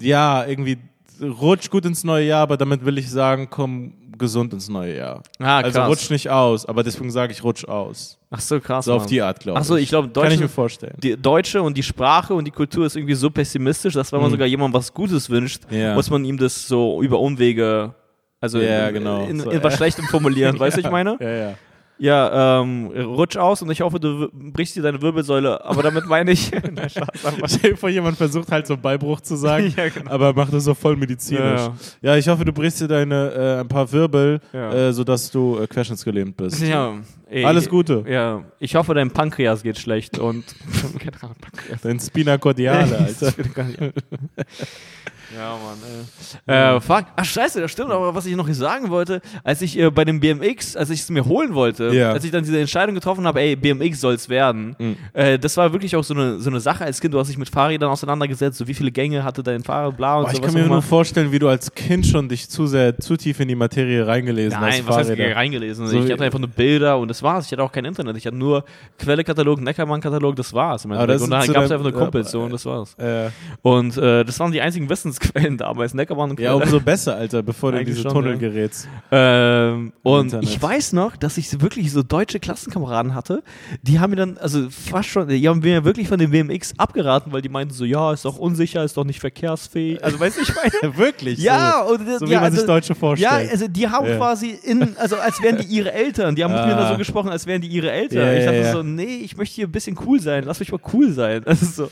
ja, irgendwie rutsch gut ins neue Jahr, aber damit will ich sagen, komm gesund ins neue Jahr. ah, also krass. rutsch nicht aus, aber deswegen sage ich rutsch aus. Ach so, krass. So auf Mann. die Art, glaube Ach ich. so, ich glaube, Kann ich mir vorstellen. die Deutsche und die Sprache und die Kultur ist irgendwie so pessimistisch, dass wenn man Mhm. sogar jemandem was Gutes wünscht, Ja. muss man ihm das so über Umwege, also Ja, in, genau. in, So, in was äh. Schlechtem formulieren, weißt du, ich meine? Ja, ja. Ja, ähm, rutsch aus und ich hoffe, du brichst dir deine Wirbelsäule, aber damit meine ich, Stell dir vor, jemand versucht halt so Beibruch zu sagen, Ja, genau. aber macht das so voll medizinisch. Ja. Ja, ich hoffe, du brichst dir deine äh, ein paar Wirbel, Ja. äh, sodass du äh, querschnittsgelähmt bist. ja, ey, Alles Gute. Ja, ich hoffe, dein Pankreas geht schlecht und Pankreas. Dein Spina cordiale, Alter. Ja, Mann. Äh, fuck. Ach, scheiße, das stimmt, aber was ich noch sagen wollte, als ich äh, bei dem BMX, als ich es mir holen wollte, Ja. als ich dann diese Entscheidung getroffen habe, ey, BMX soll es werden, Mhm. äh, das war wirklich auch so eine, so eine Sache als Kind, du hast dich mit Fahrrädern auseinandergesetzt, so wie viele Gänge hatte dein Fahrrad, bla und Boah, so. ich kann mir nur vorstellen, wie du als Kind schon dich zu sehr, zu tief in die Materie reingelesen Nein, hast. was heißt Fahrräder. reingelesen? So ich hatte einfach nur Bilder und das war's. Ich hatte auch kein Internet. Ich hatte nur Quellekatalog, Neckermann-Katalog, das war's. Und dann gab es einfach nur Kumpels so und das war's. Äh, Und äh, das waren die einzigen Wissensquellen damals, Neckermann und ja, umso besser, Alter, bevor du in diese schon, Tunnel ja. gerätst. Ähm, und Internet. ich weiß noch, dass ich wirklich so deutsche Klassenkameraden hatte, die haben mir dann, also fast schon, die haben mir wirklich von dem BMX abgeraten, weil die meinten so, ja, ist doch unsicher, ist doch nicht verkehrsfähig. Also weißt du, ich meine. Ja, wirklich? Ja, so, und, so wie ja, man sich also- Deutsche Ja, vorstellt. also die haben Ja. quasi in, also als wären die ihre Eltern. Die haben mit mir Ah. da so gesprochen, als wären die ihre Eltern. Ja, ich ja, dachte ja. so, nee, ich möchte hier ein bisschen cool sein. Lass mich mal cool sein. Ist so.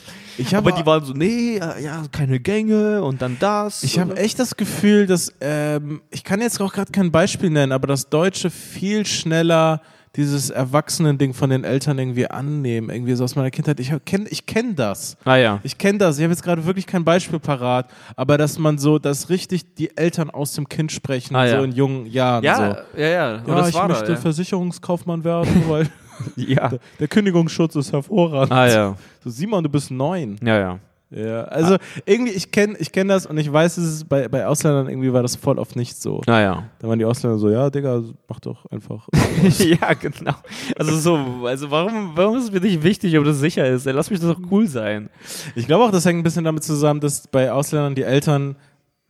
Aber auch- die waren so, nee, äh, ja, keine Gänge und dann das. Ich habe echt das Gefühl, dass ähm, ich kann jetzt auch gerade kein Beispiel nennen, aber dass Deutsche viel schneller dieses Erwachsenen-Ding von den Eltern irgendwie annehmen, irgendwie so aus meiner Kindheit. Ich kenne ich kenn das. Ah ja. Ich kenne das. Ich habe jetzt gerade wirklich kein Beispiel parat, aber dass man so, dass richtig die Eltern aus dem Kind sprechen, Ah, ja. so in jungen Jahren. Ja, so. ja, ja. Und Ja, das ich möchte da, ja. Versicherungskaufmann werden, weil ja. der Kündigungsschutz ist hervorragend. Ah ja. So, Simon, du bist neun. Ja, ja. Ja, also irgendwie, ich kenne ich kenn das und ich weiß, es ist bei, bei Ausländern irgendwie war das voll oft nicht so. Ah ja. Da waren die Ausländer so, ja, Digga, mach doch einfach. ja, genau. Also so, also warum, warum ist es für dich wichtig, ob das sicher ist? Ey, lass mich das doch cool sein. Ich glaube auch, das hängt ein bisschen damit zusammen, dass bei Ausländern die Eltern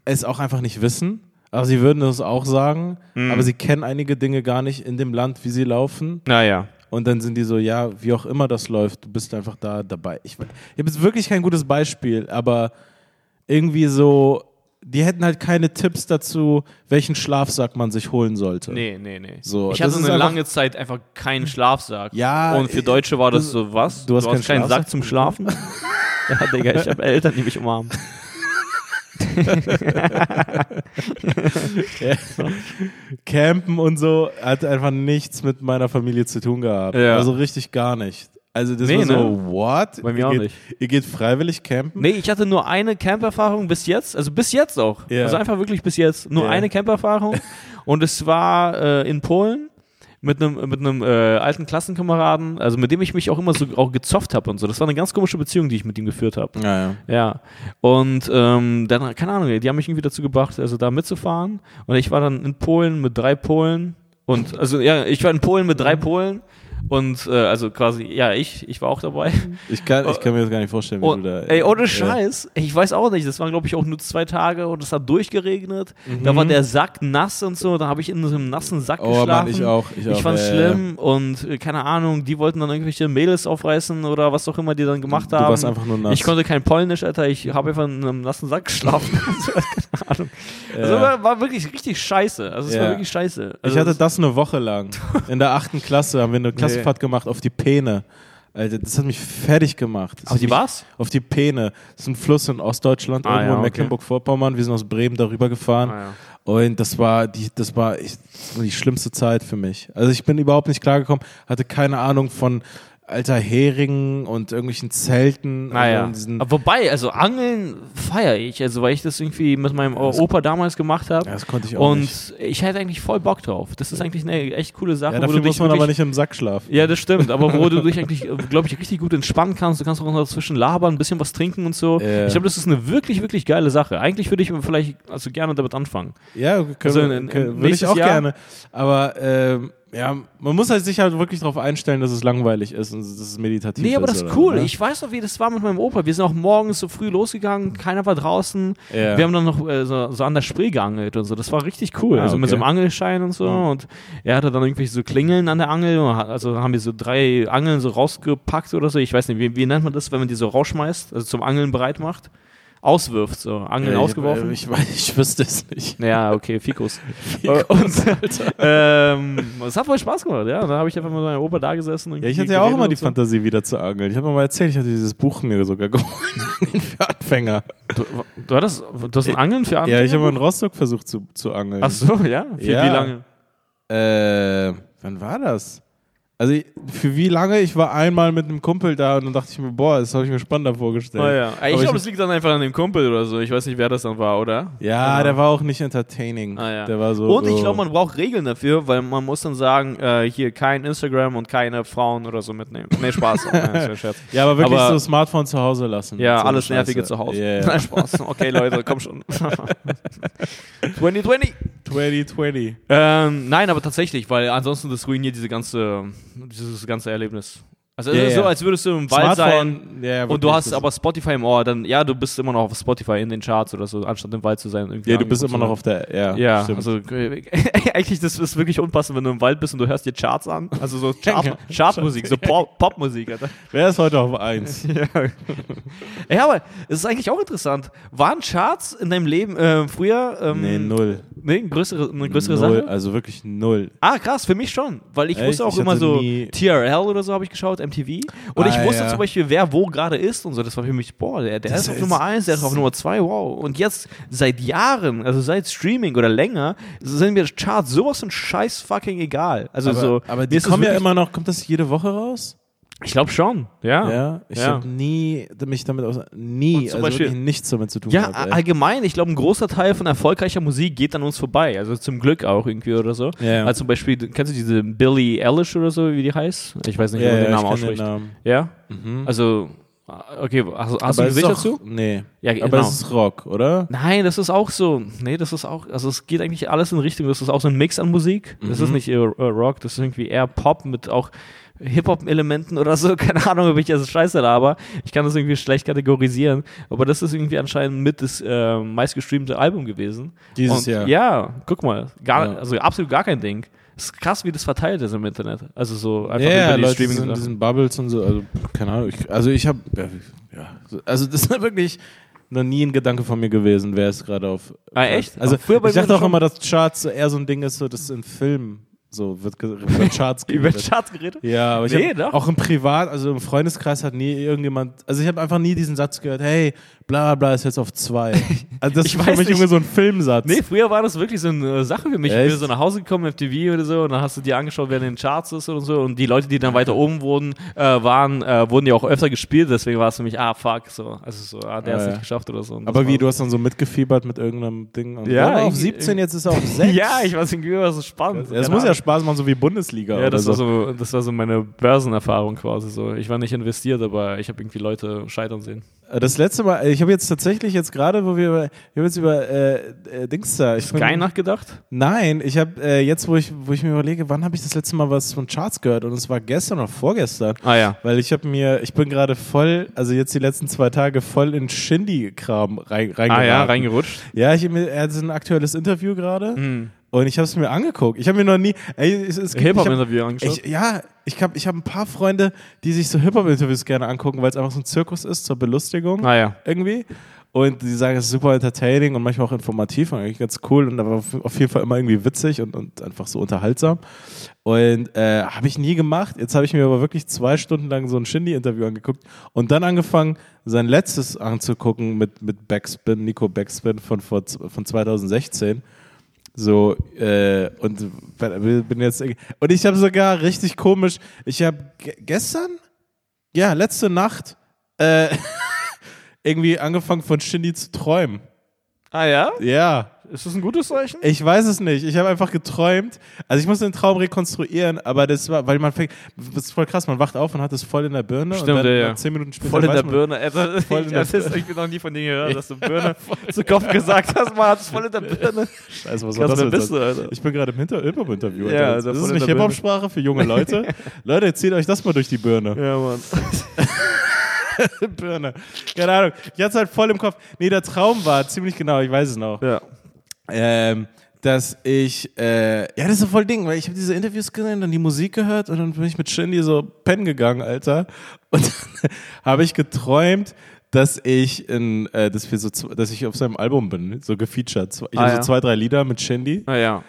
es auch einfach nicht wissen. Aber sie würden das auch sagen, aber sie kennen einige Dinge gar nicht in dem Land, wie sie laufen. Naja. Und dann sind die so, ja, wie auch immer das läuft, du bist einfach da dabei. Ich, ich habe jetzt wirklich kein gutes Beispiel, aber irgendwie so, die hätten halt keine Tipps dazu, welchen Schlafsack man sich holen sollte. Nee, nee, nee. So, ich hatte eine lange Zeit einfach keinen Schlafsack. Ja, Und für Deutsche war das so, was? du hast keinen keinen Sack Schlafsack? zum Schlafen? ja, Digga, ich habe Eltern, die mich umarmen. Campen und so hat einfach nichts mit meiner Familie zu tun gehabt. Ja. Also richtig gar nicht. Also das Nee, war so, ne? what? Bei mir ihr auch geht, nicht. Ihr geht freiwillig campen? Nee, ich hatte nur eine Camperfahrung bis jetzt, also bis jetzt auch. Ja. Also einfach wirklich bis jetzt. Nur Ja. eine Camperfahrung. und es war äh, in Polen mit einem mit einem äh, alten Klassenkameraden, also mit dem ich mich auch immer so auch gezofft habe und so. Das war eine ganz komische Beziehung, die ich mit ihm geführt habe. Ja, ja. Ja. Und ähm, dann, keine Ahnung, die haben mich irgendwie dazu gebracht, also da mitzufahren. Und ich war dann in Polen mit drei Polen. Und also ja, ich war in Polen mit drei Polen. Und äh, also quasi, ja, ich, ich war auch dabei. Ich kann, ich kann mir das gar nicht vorstellen, wie Und, du da. ey, ohne ja. Scheiß, ich weiß auch nicht, das waren glaube ich auch nur zwei Tage und es hat durchgeregnet. Mhm. Da war der Sack nass und so, da habe ich in so einem nassen Sack Oh, geschlafen. Mann, ich auch. Ich, auch. fand's ja, ja, ja. schlimm und äh, keine Ahnung, die wollten dann irgendwelche Mädels aufreißen oder was auch immer die dann gemacht Du haben. warst einfach nur nass. Ich konnte kein Polnisch, Alter, ich habe einfach in einem nassen Sack geschlafen. Keine Ahnung. Also war, war wirklich richtig scheiße. Also es war wirklich scheiße. Also ich hatte das eine Woche lang. In der achten Klasse haben wir eine Klassenfahrt gemacht auf die Peene. Alter, das hat mich fertig gemacht. Das Auf die was? Auf die Peene. Das ist ein Fluss in Ostdeutschland, Ah, irgendwo ja, in okay. Mecklenburg-Vorpommern. Wir sind aus Bremen darüber gefahren. Ah, ja. Und das war die, das war, das war die schlimmste Zeit für mich. Also ich bin überhaupt nicht klargekommen, hatte keine Ahnung von alter Heringen und irgendwelchen Zelten. Naja. diesen, Aber Wobei, also Angeln feiere ich, also weil ich das irgendwie mit meinem Opa damals gemacht habe. ja, das konnte ich auch Und nicht. ich hätte eigentlich voll Bock drauf. Das ist eigentlich eine echt coole Sache. Ja, wo du dafür dich muss man wirklich- aber nicht im Sack schlafen. Ja, das stimmt, aber wo du dich eigentlich, glaube ich, richtig gut entspannen kannst. Du kannst auch noch dazwischen labern, ein bisschen was trinken und so. Ja. Ich glaube, das ist eine wirklich, wirklich geile Sache. Eigentlich würde ich vielleicht also gerne damit anfangen. Ja, können, Also wir- in- können, in würde ich auch Jahr? gerne. Aber ähm, ja, man muss halt sich halt wirklich darauf einstellen, dass es langweilig ist und dass es meditativ ist. Nee, aber das ist oder cool. so, ne? Ich weiß noch, wie das war mit meinem Opa. Wir sind auch morgens so früh losgegangen, keiner war draußen. Ja. Wir haben dann noch äh, so, so an der Spree geangelt und so. Das war richtig cool. Ah, also mit okay. so einem Angelschein und so. Mhm. Und er hatte dann irgendwelche so Klingeln an der Angel. Also haben wir so drei Angeln so rausgepackt oder so. Ich weiß nicht, wie, wie nennt man das, wenn man die so rausschmeißt, also zum Angeln bereit macht? Auswirft, so. Angeln Ja, ausgeworfen. Ich, ich, weiß, ich wüsste es nicht. Ja, okay, Fikus. und, ähm, es hat voll Spaß gemacht, ja. Da habe ich einfach mit meinem Opa da gesessen. und Ja, ich hatte ja auch immer und die so. Fantasie, wieder zu angeln. Ich habe mal erzählt, ich hatte dieses Buch mir sogar geholt für Anfänger. Du, du, hattest, du hast ein Angeln für Anfänger? Ja, ich habe mal in Rostock versucht zu, zu angeln. Ach so, ja? Für Ja. wie lange? Äh, wann war das? Also für wie lange? Ich war einmal mit einem Kumpel da und dann dachte ich mir, boah, das habe ich mir spannender vorgestellt. Oh, ja. Ich glaube, es liegt dann einfach an dem Kumpel oder so. Ich weiß nicht, wer das dann war, oder? Ja, Genau. der war auch nicht entertaining. Ah, ja. Der war so. Und ich so- glaube, man braucht Regeln dafür, weil man muss dann sagen, äh, hier kein Instagram und keine Frauen oder so mitnehmen. Nee, Spaß. ja. Ja, aber wirklich aber- so Smartphone zu Hause lassen. Ja, So alles Nervige zu Hause. Ja, ja. Nein, Spaß. Okay, Leute, komm schon. 2020. 2020. Ähm, nein, aber tatsächlich, weil ansonsten das ruiniert diese ganze, dieses ganze Erlebnis. Also ist so, als würdest du im Wald sein ja, und du hast aber Spotify im Ohr, dann ja, du bist immer noch auf Spotify in den Charts oder so, anstatt im Wald zu sein. Ja, du bist immer noch auf der. Ja, Ja, stimmt. also eigentlich das ist wirklich unpassend, wenn du im Wald bist und du hörst dir Charts an, also so Chart, Chartmusik, so Pop- Popmusik. Alter. Wer ist heute auf 1? ja. ja, aber es ist eigentlich auch interessant. Waren Charts in deinem Leben äh, früher ähm, nee, null. nee, eine größere, eine größere null, Sache? Also wirklich null. Ah, krass, für mich schon. Weil ich Echt? wusste auch Ich immer so nie- TRL oder so habe ich geschaut, MTV. Und ich Ah, wusste ja. zum Beispiel, wer wo gerade ist und so. Das war für mich, boah, der, der ist auf ist- Nummer 1, der ist auf Nummer 2, wow. Und jetzt seit Jahren, also seit Streaming oder länger, sind mir Charts sowas von scheiß fucking egal. Also aber, so. aber die kommen ja immer noch. Kommt das jede Woche raus? Ich glaube schon, ja. Ja. Ich Ja. habe nie mich damit aus. Nie. Also Beispiel- nichts damit zu tun Ja, gehabt. allgemein, ich glaube, ein großer Teil von erfolgreicher Musik geht an uns vorbei. Also zum Glück auch irgendwie oder so. Ja. Also zum Beispiel, kennst du diese Billie Eilish oder so, wie die heißt? Ich weiß nicht, wie man den Namen ausspricht. den Namen. Ja? Mhm. Also, okay, hast, hast du Aber es Gesicht ist dazu? Nee. Ja, Aber genau. es ist Rock, oder? Nein, das ist auch so. Nee, das ist auch, also es geht eigentlich alles in Richtung, das ist auch so ein Mix an Musik. Das ist Mhm. nicht eher äh, Rock, das ist irgendwie eher Pop mit auch Hip-Hop-Elementen oder so. Keine Ahnung, ob ich das scheiße laber. Ich kann das irgendwie schlecht kategorisieren. Aber das ist irgendwie anscheinend mit das äh, meistgestreamte Album gewesen. Dieses Und, Jahr. Ja, guck mal. Gar, Ja. Also absolut gar kein Ding. Es ist krass, wie das verteilt ist im Internet. Also so einfach Ja, ja, über die Leute Streaming. sind in diesen Bubbles und so. Also, keine Ahnung. Ich, also, ich habe. Ja, ja, so- also, das ist wirklich noch nie ein Gedanke von mir gewesen, wer ist gerade auf. Ah, echt? Also, bei ich dachte auch immer, dass Charts so eher so ein Ding ist, so, das in Filmen so wird über Charts über geredet. Charts geredet? Ja, aber Nee, hab, doch. auch im Privat, also im Freundeskreis hat nie irgendjemand, also ich habe einfach nie diesen Satz gehört, hey, bla bla ist jetzt auf zwei. Also das Ich ist für mich nicht. irgendwie so ein Filmsatz. Nee, früher war das wirklich so eine Sache für mich. Ich bin Echt? so nach Hause gekommen, FTV oder so, und dann hast du dir angeschaut, wer in den Charts ist und so. Und die Leute, die dann weiter oben wurden, äh, waren, äh, wurden ja auch öfter gespielt. Deswegen war es für mich, ah, fuck, so. Also so, ah, der Ah, hat es ja. nicht geschafft oder so. Und aber wie, du hast dann so mitgefiebert mit irgendeinem Ding. Und Ja, auf ich- 17, jetzt ist er auf 6. Ja, ich weiß irgendwie, was ist spannend. Ja, das muss ja Ahnung. Spaß machen, so wie Bundesliga. Ja, oder das so. war so, das war so meine Börsenerfahrung quasi so. Ich war nicht investiert, aber ich habe irgendwie Leute scheitern sehen. Das letzte Mal, ich habe jetzt tatsächlich jetzt gerade, wo wir, über- wir haben jetzt über äh, äh, Dings da. Ich bin- Sky nachgedacht? Nein, ich habe äh, jetzt, wo ich, wo ich mir überlege, wann habe ich das letzte Mal was von Charts gehört? Und es war gestern oder vorgestern. Ah ja. Weil ich habe mir, ich bin gerade voll, also jetzt die letzten zwei Tage voll in Shindy-Kram rein, Ah ja, reingeraten. reingerutscht. Ja, ich, hab mir- er hat so ein aktuelles Interview gerade Mhm. Und ich habe es mir angeguckt. Ich habe mir noch nie, Hip-Hop-Interview angeschaut. ich, ja, ich habe ich hab ein paar Freunde, die sich so Hip-Hop-Interviews gerne angucken, weil es einfach so ein Zirkus ist zur Belustigung Ah ja. irgendwie. Und die sagen, es ist super entertaining und manchmal auch informativ und eigentlich ganz cool und aber auf auf jeden Fall immer irgendwie witzig und, und einfach so unterhaltsam. Und äh, habe ich nie gemacht. Jetzt habe ich mir aber wirklich zwei Stunden lang so ein Shindy-Interview angeguckt und dann angefangen, sein letztes anzugucken mit, mit Backspin, Nico Backspin von, vor, von 2016. So, äh, und bin jetzt. Und ich habe sogar richtig komisch, ich habe gestern, ja, letzte Nacht, äh, irgendwie angefangen von Shindy zu träumen. Ah ja? Ja, Ist das ein gutes Zeichen? ich weiß es nicht. Ich habe einfach geträumt. Also ich muss den Traum rekonstruieren, aber das war, weil man fängt, das ist voll krass, man wacht auf und hat es voll in der Birne Stimmt, und dann ja, ja. nach zehn Minuten später Voll in der Birne. Alter, Voll in der das ist, ich bin noch nie von dir gehört, dass du Birne zu Kopf gesagt hast. Man hat es voll in der Birne. Scheiße, was Krass, das bist du, Alter? Ich bin gerade im Hinter Hip-Hop-Interview. Ja, Alter. also das ist nicht Birne. Hip-Hop-Sprache für junge Leute. Leute, zieht euch das mal durch die Birne. Ja, Mann. Birne. Keine Ahnung. Ich hatte es halt voll im Kopf. Nee, der Traum war ziemlich genau, ich weiß es noch. Ja. Ähm, dass ich, äh, ja, das ist so voll Ding, weil ich habe diese Interviews gesehen, dann die Musik gehört und dann bin ich mit Shindy so pennen gegangen, Alter. Und dann habe ich geträumt, dass ich in, äh, dass wir so, dass ich auf seinem Album bin, so gefeatured. Ich Ah, habe ja. so zwei, drei Lieder mit Shindy Ah ja.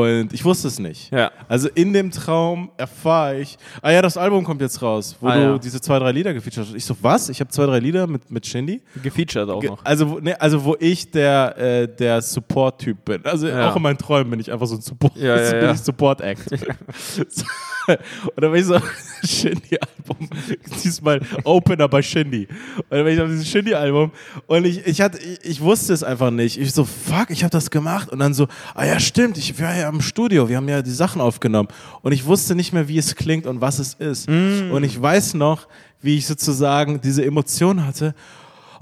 Und ich wusste es nicht. Ja. Also in dem Traum erfahre ich, ah ja, das Album kommt jetzt raus, wo Ah, du ja. diese zwei, drei Lieder gefeatured hast. Ich so, was? Ich habe zwei, drei Lieder mit, mit Shindy? Gefeatured auch noch. Also, wo- ne, also wo ich der, äh, der Support-Typ bin. Also Ja. auch in meinen Träumen bin ich einfach so ein Support, Ja, ja, ja. Support-Act. Und dann bin ich so, Shindy-Album, diesmal Opener bei Shindy. Und dann bin ich auf dieses Shindy-Album und ich, ich, hatte, ich, ich wusste es einfach nicht. Ich so, fuck, ich habe das gemacht. Und dann so, ah ja, stimmt, ich war ja im Studio, wir haben ja die Sachen aufgenommen. Und ich wusste nicht mehr, wie es klingt und was es ist. Mm. Und ich weiß noch, wie ich sozusagen diese Emotion hatte,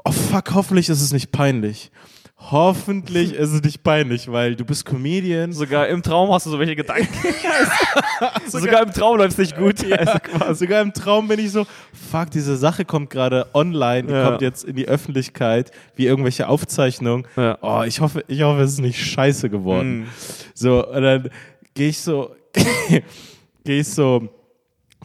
oh fuck, hoffentlich ist es nicht peinlich. Hoffentlich ist es nicht peinlich, weil du bist Comedian. Sogar im Traum hast du so welche Gedanken. Sogar im Traum läuft es nicht gut. Also quasi. Sogar im Traum bin ich so, fuck, diese Sache kommt gerade online, die Ja. kommt jetzt in die Öffentlichkeit, wie irgendwelche Aufzeichnungen. Ja. Oh, ich hoffe, ich hoffe, es ist nicht scheiße geworden. Mhm. So, und dann gehe ich so, gehe ich so,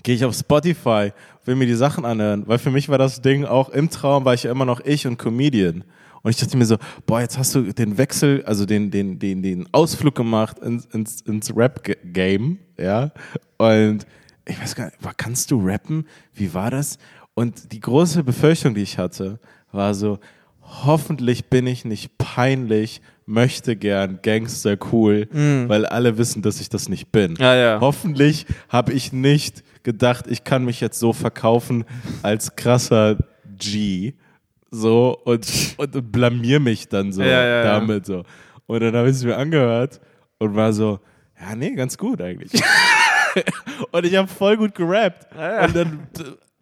gehe ich auf Spotify, will mir die Sachen anhören, weil für mich war das Ding auch im Traum, war ich ja immer noch ich und Comedian. Und ich dachte mir so, boah, jetzt hast du den Wechsel, also den, den, den, den Ausflug gemacht ins, ins, ins Rap-Game, ja. Und ich weiß gar nicht, kannst du rappen? Wie war das? Und die große Befürchtung, die ich hatte, war so, hoffentlich bin ich nicht peinlich, möchte gern, Gangster cool, weil alle wissen, dass ich das nicht bin. Ja, ja. Hoffentlich habe ich nicht gedacht, ich kann mich jetzt so verkaufen als krasser G. So und, und blamier mich dann so Ja, ja, damit so. Und dann habe ich es mir angehört und war so, ja, nee, ganz gut eigentlich. und ich habe voll gut gerappt. Und dann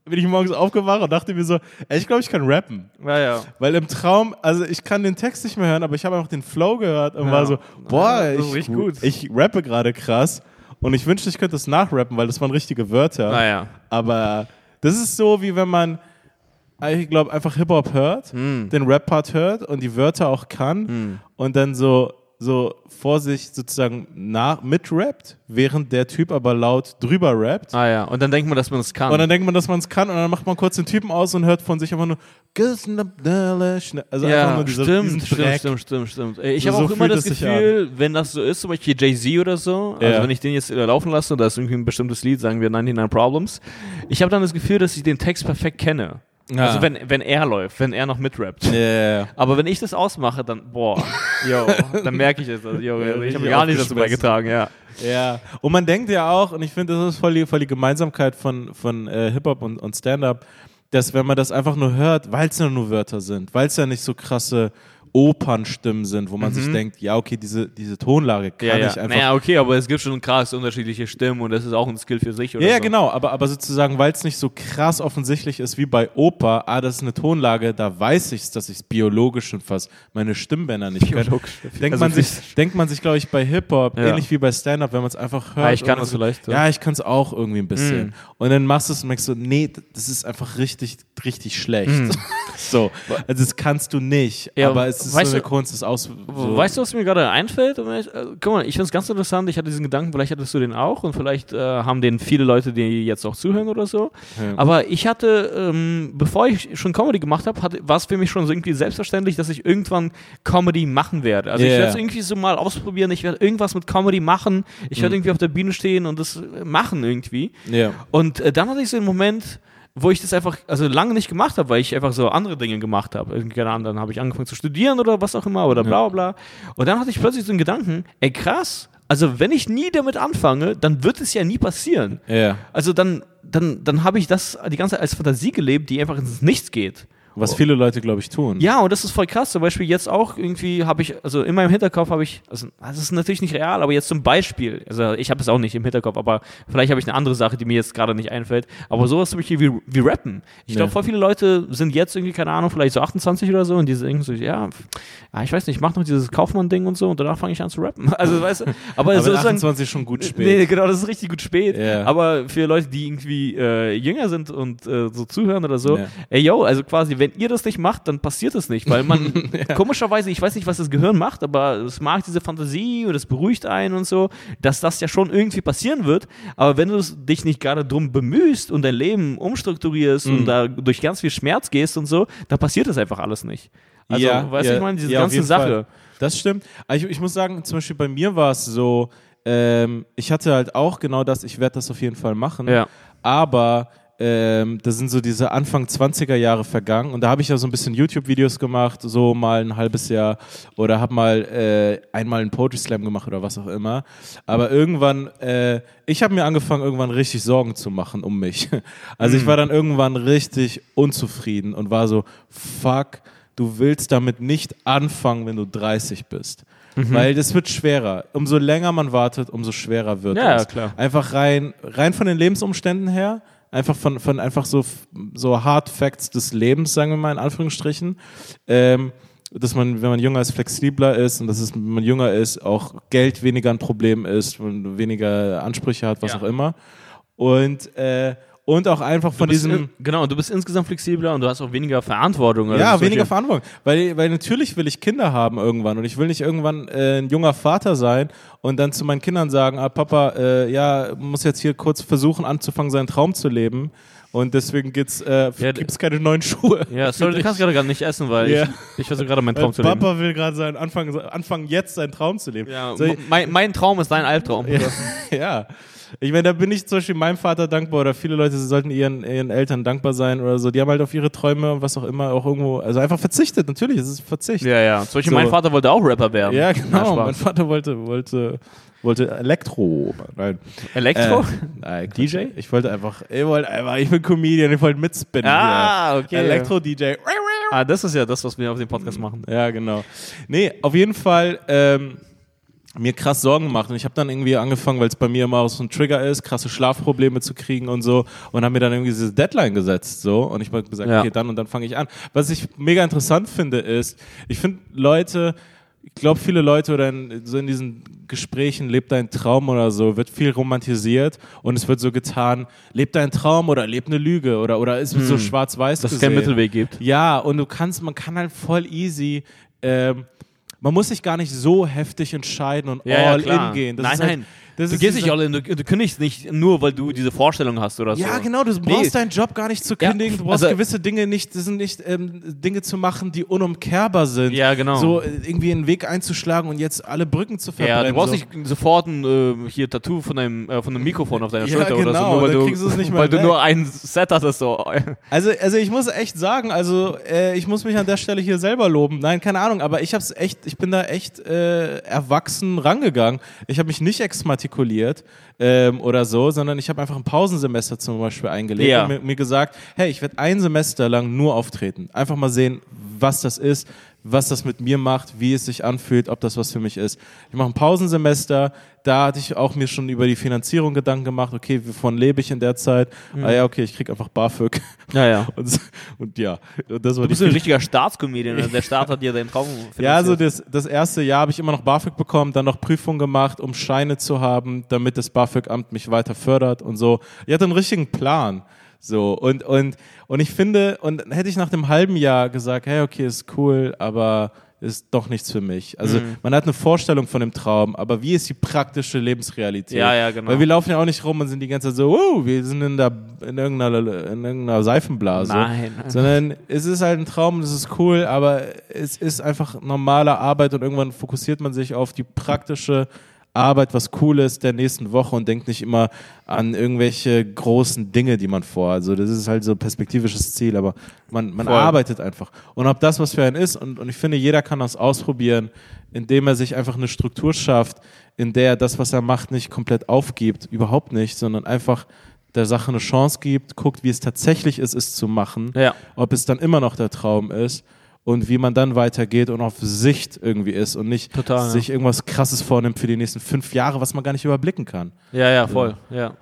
bin ich morgens aufgewacht und dachte mir so, ey, ich glaube, ich kann rappen. Ja, ja. Weil im Traum, also ich kann den Text nicht mehr hören, aber ich habe einfach den Flow gehört und Ja. war so, boah, das ich, gut. ich rappe gerade krass und ich wünschte, ich könnte es nachrappen, weil das waren richtige Wörter. Aber das ist so, wie wenn man, ich glaube, einfach Hip-Hop hört, Hm. den Rap-Part hört und die Wörter auch kann und dann so, so vor sich sozusagen nach, mitrappt, während der Typ aber laut drüber rappt. Ah ja. Und dann denkt man, dass man es kann. Und dann denkt man, dass man es kann und dann macht man kurz den Typen aus und hört von sich einfach nur also einfach ja, nur diese, stimmt, stimmt, stimmt, stimmt, stimmt. Ich So- habe auch so immer fühlt das Gefühl, wenn das so ist, zum Beispiel Jay-Z oder so, also Ja. wenn ich den jetzt laufen lasse und da ist irgendwie ein bestimmtes Lied, sagen wir 99 Problems, ich habe dann das Gefühl, dass ich den Text perfekt kenne. Ja. Also wenn, wenn er läuft, wenn er noch mitrappt. Ja. Aber wenn ich das ausmache, dann, boah, yo, dann merke ich es. Also, yo, Ja, ich habe gar nicht dazu beigetragen, ja. Ja, und man denkt ja auch, und ich finde, das ist voll die, voll die Gemeinsamkeit von, von äh, Hip-Hop und, und Stand-Up, dass wenn man das einfach nur hört, weil es ja nur Wörter sind, weil es ja nicht so krasse Opernstimmen sind, wo man sich denkt, ja, okay, diese, diese Tonlage kann Mhm. Ja, ja. ich einfach Naja, okay, aber es gibt schon krass unterschiedliche Stimmen und das ist auch ein Skill für sich. Oder Ja, so. genau, aber, aber sozusagen, weil es nicht so krass offensichtlich ist wie bei Oper, ah, das ist eine Tonlage, da weiß ich dass ich es biologisch schon fast meine Stimmbänder nicht. Biologisch. Denkt Also man, sich, denkt man sich, glaube ich, bei Hip-Hop, Ja. ähnlich wie bei Stand-Up, wenn man es einfach hört. Ah, ich kann so, vielleicht, ja. Ja, ich kann es auch irgendwie ein bisschen. Mhm. Und dann machst du es und merkst so, nee, das ist einfach richtig, richtig schlecht. so, also das kannst du nicht, Mhm. Aber es ist so weißt eine du- Kunst, das aus... So, Weißt du, was mir gerade einfällt? Ich- äh, Guck mal, ich finde es ganz interessant. Ich hatte diesen Gedanken, vielleicht hattest du den auch und vielleicht äh, haben den viele Leute, die jetzt auch zuhören oder so. Ja. Aber ich hatte, ähm, bevor ich schon Comedy gemacht habe, war es für mich schon so irgendwie selbstverständlich, dass ich irgendwann Comedy machen werde. Also ich Ja, werde es irgendwie so mal ausprobieren. Ich werde irgendwas mit Comedy machen. Ich Mhm. werde irgendwie auf der Bühne stehen und das äh, machen irgendwie. ja. Und äh, dann hatte ich so einen Moment, wo ich das einfach, also lange nicht gemacht habe, weil ich einfach so andere Dinge gemacht habe. Keine Ahnung, dann habe ich angefangen zu studieren oder was auch immer oder bla bla bla. Und dann hatte ich plötzlich so einen Gedanken, ey krass, also wenn ich nie damit anfange, dann wird es ja nie passieren. ja. Also dann, dann, dann habe ich das die ganze Zeit als Fantasie gelebt, die einfach ins Nichts geht. Was viele Leute, glaube ich, tun. Ja, und das ist voll krass. Zum Beispiel jetzt auch irgendwie habe ich, also in meinem Hinterkopf habe ich, also das ist natürlich nicht real, aber jetzt zum Beispiel, also ich habe es auch nicht im Hinterkopf, aber vielleicht habe ich eine andere Sache, die mir jetzt gerade nicht einfällt. Aber sowas zum Beispiel wie, wie Rappen. Ich glaube, Ja. voll viele Leute sind jetzt irgendwie, keine Ahnung, vielleicht so 28 oder so und die denken so, ja, ja ich weiß nicht, ich mache noch dieses Kaufmann-Ding und so und danach fange ich an zu rappen. Also weißt du, aber, aber sozusagen, 28 schon gut spät. Nee, genau, das ist richtig gut spät. Ja. Aber für Leute, die irgendwie äh, jünger sind und äh, so zuhören oder so, Ja. ey yo, also quasi, wenn ihr das nicht macht, dann passiert das nicht, weil man komischerweise, ich weiß nicht, was das Gehirn macht, aber es mag diese Fantasie und es beruhigt einen und so, dass das ja schon irgendwie passieren wird. Aber wenn du dich nicht gerade drum bemühst und dein Leben umstrukturierst Mhm. und da durch ganz viel Schmerz gehst und so, dann passiert das einfach alles nicht. Also, Ja, weißt du, ja, ich meine, diese ja, ganze Sache. Fall. Das stimmt. Ich, ich muss sagen, zum Beispiel bei mir war es so, ähm, ich hatte halt auch genau das, ich werde das auf jeden Fall machen. Ja. Aber ähm, da sind so diese Anfang 20er Jahre vergangen und da habe ich ja so ein bisschen YouTube-Videos gemacht, so mal ein halbes Jahr oder habe mal äh, einmal einen Poetry Slam gemacht oder was auch immer. Aber irgendwann, äh, ich habe mir angefangen, irgendwann richtig Sorgen zu machen um mich. Also ich war dann irgendwann richtig unzufrieden und war so, fuck, du willst damit nicht anfangen, wenn du 30 bist. Mhm. Weil das wird schwerer. Umso länger man wartet, umso schwerer wird Ja, es. klar. Einfach rein, rein von den Lebensumständen her, einfach von, von einfach so, so Hard Facts des Lebens, sagen wir mal in Anführungsstrichen. Ähm, dass man, wenn man jünger ist, flexibler ist und dass es, wenn man jünger ist, auch Geld weniger ein Problem ist, weniger Ansprüche hat, was Ja. auch immer. Und, äh, und auch einfach von bist diesem. genau, du bist insgesamt flexibler und du hast auch weniger Verantwortung. Also Ja, weniger Verantwortung. Weil, weil natürlich will ich Kinder haben irgendwann und ich will nicht irgendwann äh, ein junger Vater sein und dann zu meinen Kindern sagen, ah, Papa, äh, ja, muss jetzt hier kurz versuchen anzufangen, seinen Traum zu leben. Und deswegen gibt's, äh, Ja, gibt's keine neuen Schuhe. Ja, sorry, du kannst gerade gar nicht essen, weil Ja. ich, ich versuche gerade meinen Traum zu leben. Papa will gerade seinen Anfang, anfangen, jetzt seinen Traum zu leben. Ja, So, mein, mein Traum ist dein Albtraum. ja, ja. Ich meine, da bin ich zum Beispiel meinem Vater dankbar oder viele Leute sollten ihren, ihren Eltern dankbar sein oder so. Die haben halt auf ihre Träume und was auch immer auch irgendwo, also einfach verzichtet. Natürlich, es ist Verzicht. Ja, ja. Zum Beispiel So. mein Vater wollte auch Rapper werden. Ja, Na, genau. Mein Vater wollte, wollte, wollte Elektro. Nein. Elektro? Äh, nein, DJ? Ich wollte einfach, ich wollte einfach, ich bin Comedian, ich wollte mitspinnen. Ah, okay. Elektro-DJ. Ah, das ist ja das, was wir auf dem Podcast machen. Ja, genau. Nee, auf jeden Fall ähm, mir krass Sorgen gemacht und ich habe dann irgendwie angefangen, weil es bei mir immer auch so ein Trigger ist, krasse Schlafprobleme zu kriegen und so und habe mir dann irgendwie diese Deadline gesetzt so und ich habe gesagt, Ja. okay, dann und dann fange ich an. Was ich mega interessant finde ist, ich finde Leute, ich glaube viele Leute oder in, so in diesen Gesprächen lebt dein Traum oder so, wird viel romantisiert und es wird so getan, lebt dein Traum oder lebt eine Lüge oder oder es wird so schwarz-weiß Hm. Dass es keinen Mittelweg gibt. Ja, und du kannst, man kann halt voll easy, ähm, man muss sich gar nicht so heftig entscheiden und Ja, ja, all klar. in gehen. Das nein, halt, nein. Das du gehst nicht all in, du, du kündigst nicht nur, weil du diese Vorstellung hast oder so. Ja, genau, du brauchst Nee. deinen Job gar nicht zu Ja, kündigen, du brauchst also- gewisse Dinge nicht, das sind nicht ähm, Dinge zu machen, die unumkehrbar sind. Ja, genau. So äh, irgendwie einen Weg einzuschlagen und jetzt alle Brücken zu verbrennen. Ja, du brauchst so. nicht sofort ein äh, hier Tattoo von einem, äh, von einem Mikrofon auf deiner Ja, Schulter oder so, genau, nur weil, du, weil du nur ein Set hattest. So. Also, also ich muss echt sagen, also äh, ich muss mich an der Stelle hier selber loben. Nein, keine Ahnung, aber ich hab's echt, ich bin da echt äh, erwachsen rangegangen. Ich habe mich nicht exmatrikuliert ähm, oder so, sondern ich habe einfach ein Pausensemester zum Beispiel eingelegt Ja. und mir, mir gesagt, hey, ich werde ein Semester lang nur auftreten. Einfach mal sehen, was das ist. Was das mit mir macht, wie es sich anfühlt, ob das was für mich ist. Ich mache ein Pausensemester, da hatte ich auch mir schon über die Finanzierung Gedanken gemacht, okay, wovon lebe ich in der Zeit? Ah ja, okay, ich krieg einfach BAföG. Ja, ja. Und, und ja, und das war Du bist ein richtiger Staatscomedian. ne? Der Staat hat dir deinen Traum ja, also finanziert. das, das erste Jahr habe ich immer noch BAföG bekommen, dann noch Prüfungen gemacht, um Scheine zu haben, damit das BAföG-Amt mich weiter fördert und so. Ich hatte einen richtigen Plan. So, und, und, und ich finde, und hätte ich nach dem halben Jahr gesagt, hey, okay, ist cool, aber ist doch nichts für mich. Also Mhm. man hat eine Vorstellung von dem Traum, aber wie ist die praktische Lebensrealität? Ja, ja, genau. Weil wir laufen ja auch nicht rum und sind die ganze Zeit so, oh, wir sind in, der, in, irgendeiner, in irgendeiner Seifenblase. Nein. Sondern es ist halt ein Traum, das ist cool, aber es ist einfach normale Arbeit und irgendwann fokussiert man sich auf die praktische Arbeit, was cool ist, der nächsten Woche und denkt nicht immer an irgendwelche großen Dinge, die man vorhat. Also das ist halt so ein perspektivisches Ziel, aber man, man Voll. arbeitet einfach. Und ob das was für einen ist, und, und ich finde, jeder kann das ausprobieren, indem er sich einfach eine Struktur schafft, in der er das, was er macht, nicht komplett aufgibt, überhaupt nicht, sondern einfach der Sache eine Chance gibt, guckt, wie es tatsächlich ist, es zu machen, Ja. ob es dann immer noch der Traum ist und wie man dann weitergeht und auf Sicht irgendwie ist und nicht Total, ja. sich irgendwas Krasses vornimmt für die nächsten fünf Jahre, was man gar nicht überblicken kann. Ja, ja, voll, ja.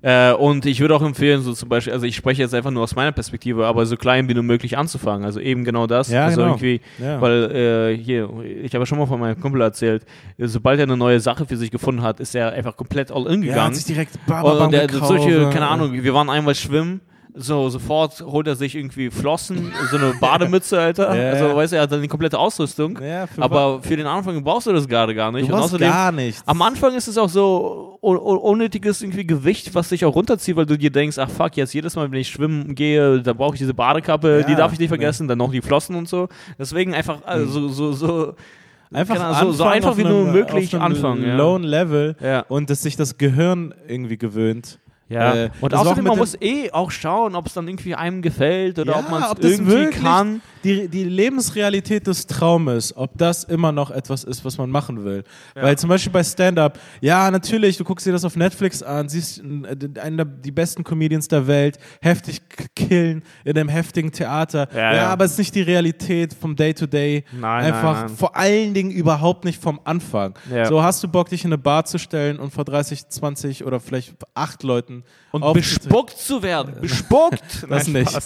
Äh, und ich würde auch empfehlen, so zum Beispiel, also ich spreche jetzt einfach nur aus meiner Perspektive, aber so klein wie nur möglich anzufangen. Also eben genau das. Ja, also genau. irgendwie, Ja. weil äh, hier, ich habe ja schon mal von meinem Kumpel erzählt, sobald er eine neue Sache für sich gefunden hat, ist er einfach komplett all in Ja, gegangen. hat sich direkt und Bababam und der, gekauft. solche, keine Ahnung, wir waren einmal schwimmen. So, sofort holt er sich irgendwie Flossen, so eine Bademütze, Alter. Ja, also, weißt du, er hat dann die komplette Ausrüstung. Ja, für aber für den Anfang brauchst du das gerade gar nicht. du brauchst gar nichts. am Anfang ist es auch so un un unnötiges irgendwie Gewicht, was dich auch runterzieht, weil du dir denkst, ach fuck, jetzt jedes Mal, wenn ich schwimmen gehe, da brauche ich diese Badekappe, Ja, die darf ich nicht nee. vergessen, dann noch die Flossen und so. Deswegen einfach also, so, so, Einfach, Genau, so- so einfach wie nur möglich anfangen, ja. Low Level ja. und dass sich das Gehirn irgendwie gewöhnt. Ja. Äh, und außerdem, man muss eh auch schauen, ob es dann irgendwie einem gefällt oder Ja, ob man es irgendwie kann. Die, die Lebensrealität des Traumes, ob das immer noch etwas ist, was man machen will. Ja. Weil zum Beispiel bei Stand-Up, ja, natürlich, du guckst dir das auf Netflix an, siehst einen der die besten Comedians der Welt, heftig killen in einem heftigen Theater. Ja, Ja, ja. aber es ist nicht die Realität vom Day-to-Day. Nein, Einfach nein, nein. vor allen Dingen überhaupt nicht vom Anfang. Ja. So hast du Bock, dich in eine Bar zu stellen und vor 30, 20 oder vielleicht acht Leuten Und bespuckt zu werden. Bespuckt! Das Nein, nicht.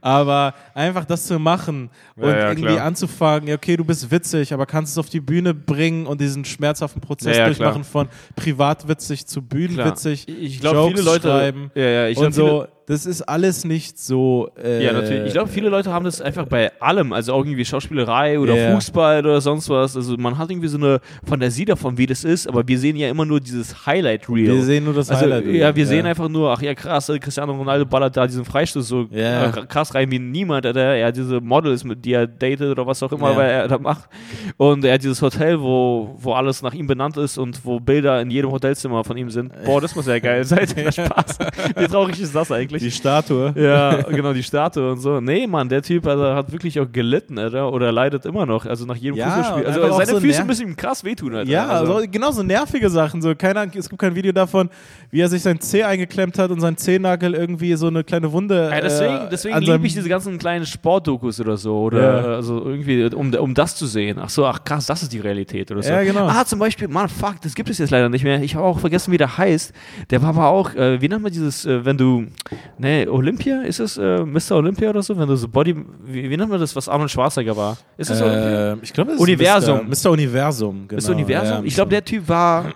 Aber einfach das zu machen und Ja, ja, irgendwie klar. anzufangen, ja, okay, du bist witzig, aber kannst es auf die Bühne bringen und diesen schmerzhaften Prozess Ja, durchmachen klar. von privatwitzig zu Klar. bühnenwitzig. Ich glaube, viele Leute. schreiben Ja, ja, ich und glaub, viele- so, das ist alles nicht so. Äh, Ja, natürlich. Ich glaube, viele Leute haben das einfach bei allem, also auch irgendwie Schauspielerei oder Ja. Fußball oder sonst was. Also man hat irgendwie so eine Fantasie davon, wie das ist, aber wir sehen ja immer nur dieses Highlight-Reel. wir sehen nur das also, Highlight. ja, wir sehen einfach nur, ach ja, krass, äh, Cristiano Ronaldo ballert da diesen Freistoß so Ja. äh, krass rein wie niemand. Er hat diese Models, mit die er datet oder was auch immer, Ja. weil er da macht. Und er hat dieses Hotel, wo, wo alles nach ihm benannt ist und wo Bilder in jedem Hotelzimmer von ihm sind. Boah, das muss ja geil sein. Spaß. Wie traurig ist das eigentlich? Die Statue. Ja, genau, die Statue und so. Nee, Mann, der Typ also, hat wirklich auch gelitten, Alter, oder leidet immer noch, also nach jedem Ja, Fußballspiel. Also seine so Füße müssen ihm krass wehtun, Alter. Ja, also, so, genau so nervige Sachen. So, keine Ahnung, es gibt kein Video davon, wie er sich sein Zeh eingeklemmt hat und sein Zehennagel irgendwie so eine kleine Wunde. ja, deswegen äh, deswegen liebe ich diese ganzen kleinen Sportdokus oder so. Oder Ja. also irgendwie, um, um das zu sehen. Ach so, ach krass, das ist die Realität oder so. Ja, genau. Ah, zum Beispiel, Mann, fuck, das gibt es jetzt leider nicht mehr. Ich habe auch vergessen, wie der heißt. Der war aber auch, äh, wie nennt man dieses, äh, wenn du, ne, Olympia, ist es äh, Mr. Olympia oder so? Wenn du so Body, wie, wie nennt man das, was Arnold Schwarzenegger war? Ist es Olympia? Äh, ich glaube, es Universum. ist Mr. Mr. Universum. Genau. Ist Universum? Ja, ich glaube, der Typ war.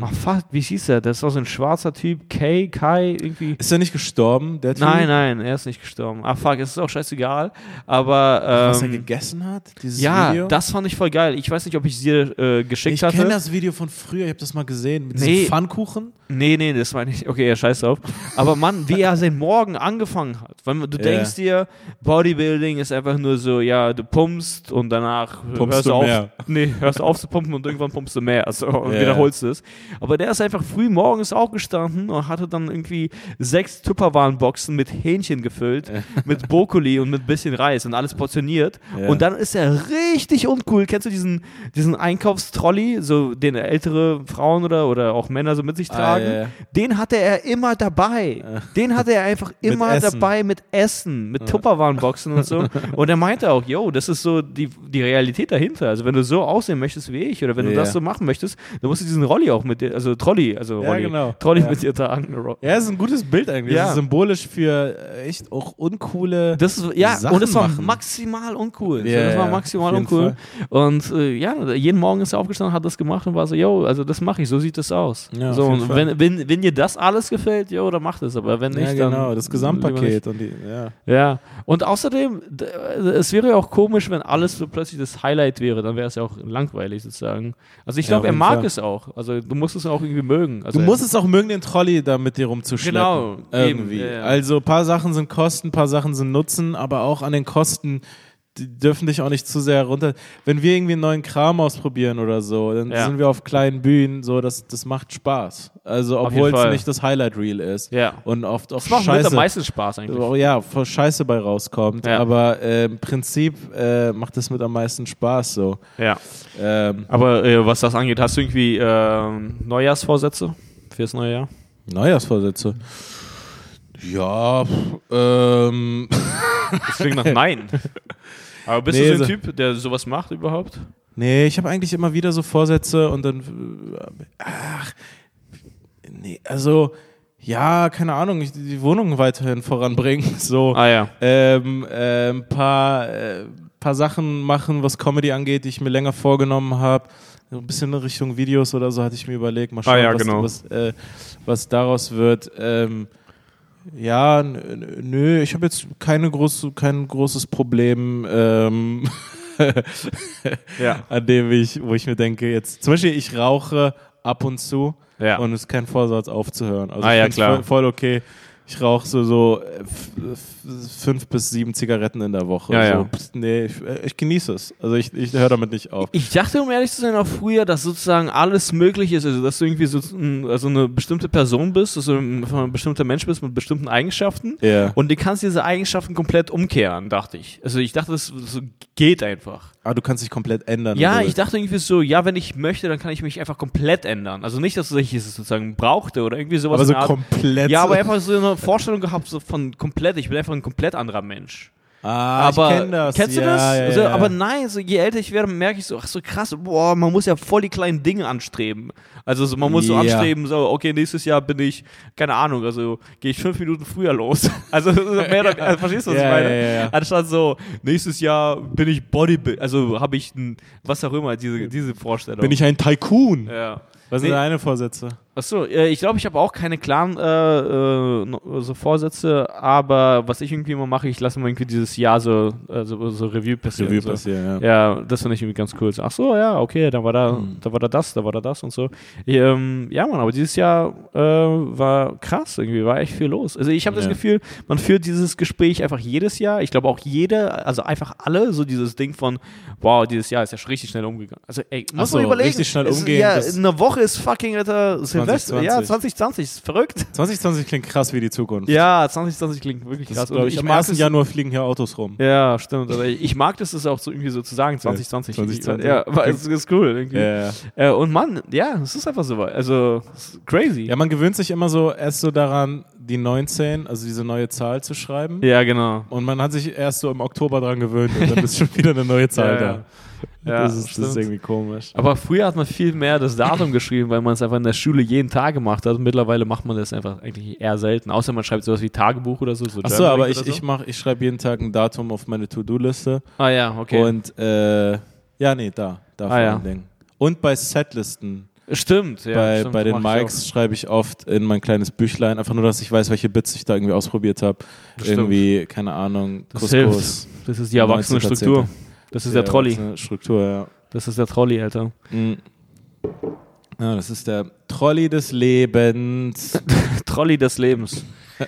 Ach, fuck, wie hieß der? Das war so ein schwarzer Typ. Kay, Kai, irgendwie. Ist er nicht gestorben, der Typ? Nein, nein, er ist nicht gestorben. Ach, fuck, es ist auch scheißegal. Aber. Was er Ähm, gegessen hat? Dieses ja, Video? das fand ich voll geil. Ich weiß nicht, ob ich es dir äh, geschickt ich kenne hatte. das Video von früher, ich habe das mal gesehen, mit Nee. diesem Pfannkuchen. Nee, nee, das meine ich. Okay, ja, scheiß drauf. Aber Mann, wie er seinen Morgen angefangen hat. Weil du Ja. denkst dir, Bodybuilding ist einfach nur so, ja, du pumpst und danach Pumpst hörst du auf. mehr. Nee, hörst auf zu pumpen und irgendwann pumpst du mehr. Also und Ja. wiederholst es. Aber der ist einfach früh morgens aufgestanden und hatte dann irgendwie sechs Tupperwarenboxen mit Hähnchen gefüllt, mit Brokkoli und mit bisschen Reis und alles portioniert. Ja. Und dann ist er richtig uncool. Kennst du diesen, diesen Einkaufstrolley, so den ältere Frauen oder, oder auch Männer so mit sich Ah, tragen? ja. Den hatte er immer dabei. Den hatte er einfach immer Essen. dabei mit Essen, mit Tupperwarenboxen und so. Und er meinte auch, yo, das ist so die, die Realität dahinter. Also wenn du so aussehen möchtest wie ich oder wenn du Ja. das so machen möchtest, dann musst du diesen Rolli auch mit dir, also Trolley, also Ja, Rolli, genau. Trolley Ja. mit dir tragen. Ja, ist ein gutes Bild eigentlich. Ja. Das ist symbolisch für äh, echt auch uncoole. Das ist, ja, Sachen und es war machen. maximal uncool. Ja, das war ja, maximal uncool. Und äh, ja, jeden Morgen ist er aufgestanden, hat das gemacht und war so, yo, also das mache ich, so sieht das aus. Ja, so, und Fall. wenn, wenn, wenn dir das alles gefällt, yo, dann macht es. Aber wenn nicht, ja, dann. Genau, das Gesamtpaket und die, ja. Ja, und außerdem, d- es wäre ja auch komisch, wenn alles so plötzlich das Highlight wäre, dann wäre es ja auch langweilig sozusagen. Also ich Ja, glaube, auf er mag Fall. es auch. Also du musst es auch irgendwie mögen. Also Du musst es auch mögen, den Trolley da mit dir rumzuschleppen. Genau, irgendwie. eben, ja, ja. Also ein paar Sachen sind Kosten, ein paar Sachen sind Nutzen, aber auch an den Kosten die dürfen dich auch nicht zu sehr runter. Wenn wir irgendwie einen neuen Kram ausprobieren oder so, dann Ja. sind wir auf kleinen Bühnen, so das, das macht Spaß. Also obwohl es nicht das Highlight Reel ist. Ja. Und oft auch Das macht Scheiße. am meisten Spaß eigentlich. Oh, ja, voll Scheiße bei rauskommt. Ja. Aber äh, im Prinzip äh, macht es mit am meisten Spaß so. Ja. Ähm, Aber äh, was das angeht, hast du irgendwie ähm, Neujahrsvorsätze fürs neue Jahr? Neujahrsvorsätze. Ja, pff, ähm, Das klingt nach Nein. Aber bist Nee, du so ein so- Typ, der sowas macht überhaupt? nee, ich habe eigentlich immer wieder so Vorsätze und dann, ach, nee, also, ja, keine Ahnung, ich, die Wohnung weiterhin voranbringen, so. Ah ja. ähm, äh, ein paar, äh, paar Sachen machen, was Comedy angeht, die ich mir länger vorgenommen habe. Ein bisschen in Richtung Videos oder so hatte ich mir überlegt. Mal schauen, Ah ja, was, genau. was, äh, was daraus wird. Ähm, ja, nö, ich habe jetzt keine große, kein großes Problem, ähm, Ja. an dem ich, wo ich mir denke, jetzt, zum Beispiel, ich rauche ab und zu Ja. und es ist kein Vorsatz aufzuhören. Also Ah, ich ja, klar. Voll, voll okay. Ich rauche so, so äh, fünf bis sieben Zigaretten in der Woche. Ja, so. ja. Pst, Nee, ich, äh, ich genieße es. Also ich, ich höre damit nicht auf. Ich dachte, um ehrlich zu sein, auch früher, dass sozusagen alles möglich ist, also dass du irgendwie so also eine bestimmte Person bist, dass du ein, bestimmter Mensch bist mit bestimmten Eigenschaften Ja. und du kannst diese Eigenschaften komplett umkehren, dachte ich. Also ich dachte, das so geht einfach. Ah, du kannst dich komplett ändern. Ja, oder? ich dachte irgendwie so, ja, wenn ich möchte, dann kann ich mich einfach komplett ändern. Also nicht, dass ich es sozusagen brauchte oder irgendwie sowas. aber so komplett. Ja, aber einfach so eine Vorstellung gehabt so von komplett, ich bin einfach ein komplett anderer Mensch. Ah, aber ich kenn das. kennst du ja, das? Ja, also, ja. Aber nein, so, je älter ich werde, merke ich so, ach so krass, boah, man muss ja voll die kleinen Dinge anstreben. Also so, man muss so anstreben, so, okay, nächstes Jahr bin ich, keine Ahnung, also gehe ich fünf Minuten früher los. Also so mehr oder, also, verstehst du, was ich meine? Anstatt so, nächstes Jahr bin ich Bodybuilder, also habe ich ein, was auch immer, diese, diese Vorstellung. Bin ich ein Tycoon? ja. Was sind Nee. deine Vorsätze? Achso, äh, ich glaube, ich habe auch keine klaren äh, äh, so Vorsätze, aber was ich irgendwie immer mache, ich lasse mal irgendwie dieses Jahr so, äh, so, so Review passieren. Revue so. passieren, ja. Ja, das finde ich irgendwie ganz cool. So, Ach so, ja, okay, da war da, Mhm. da war da das, da war da das und so. Ähm, ja, Mann, aber dieses Jahr äh, war krass irgendwie, war echt viel los. Also ich habe das Ja. Gefühl, man führt dieses Gespräch einfach jedes Jahr. Ich glaube auch jede, also einfach alle, so dieses Ding von, wow, dieses Jahr ist ja schon richtig schnell umgegangen. Also ey, muss so, man überlegen. richtig schnell umgehen, Ja, das- eine Woche ist fucking, Alter. 2020. Ja, 2020, ist verrückt. 2020 klingt krass wie die Zukunft. Ja, 2020 klingt wirklich Das krass. Und ich, am mag 1. es- Januar fliegen hier Autos rum. Ja, stimmt. Aber ich mag das, das auch so irgendwie so zu sagen, 2020. 2020. Ja, weil es ist cool irgendwie. Ja. Äh, und Mann, ja, es ist einfach so. Also, ist crazy. ja, man gewöhnt sich immer so erst so daran, die 19, also diese neue Zahl zu schreiben. Ja, genau. Und man hat sich erst so im Oktober dran gewöhnt und dann ist schon wieder eine neue Zahl Ja, ja. da. Ja, das, ist, das ist irgendwie komisch. Aber früher hat man viel mehr das Datum geschrieben, weil man es einfach in der Schule jeden Tag gemacht hat. Und mittlerweile macht man das einfach eigentlich eher selten. Außer man schreibt sowas wie Tagebuch oder so. so Achso, aber ich, so. ich, mach- ich schreibe jeden Tag ein Datum auf meine To-Do-Liste. Ah ja, okay. Und äh, ja, nee, da. Da vor Ah, ja. allen Dingen. Und bei Setlisten. Stimmt, ja. bei, stimmt, bei den Mics schreibe ich oft in mein kleines Büchlein, einfach nur, dass ich weiß, welche Bits ich da irgendwie ausprobiert habe. Stimmt. Irgendwie, keine Ahnung, Das Couscous. Das ist die erwachsene 19. Struktur. Das ist der Trolley. erwachsene Struktur, ja. Das ist der Trolley, Alter. Mhm. Ja, das ist der Trolley des Lebens. Trolley des Lebens.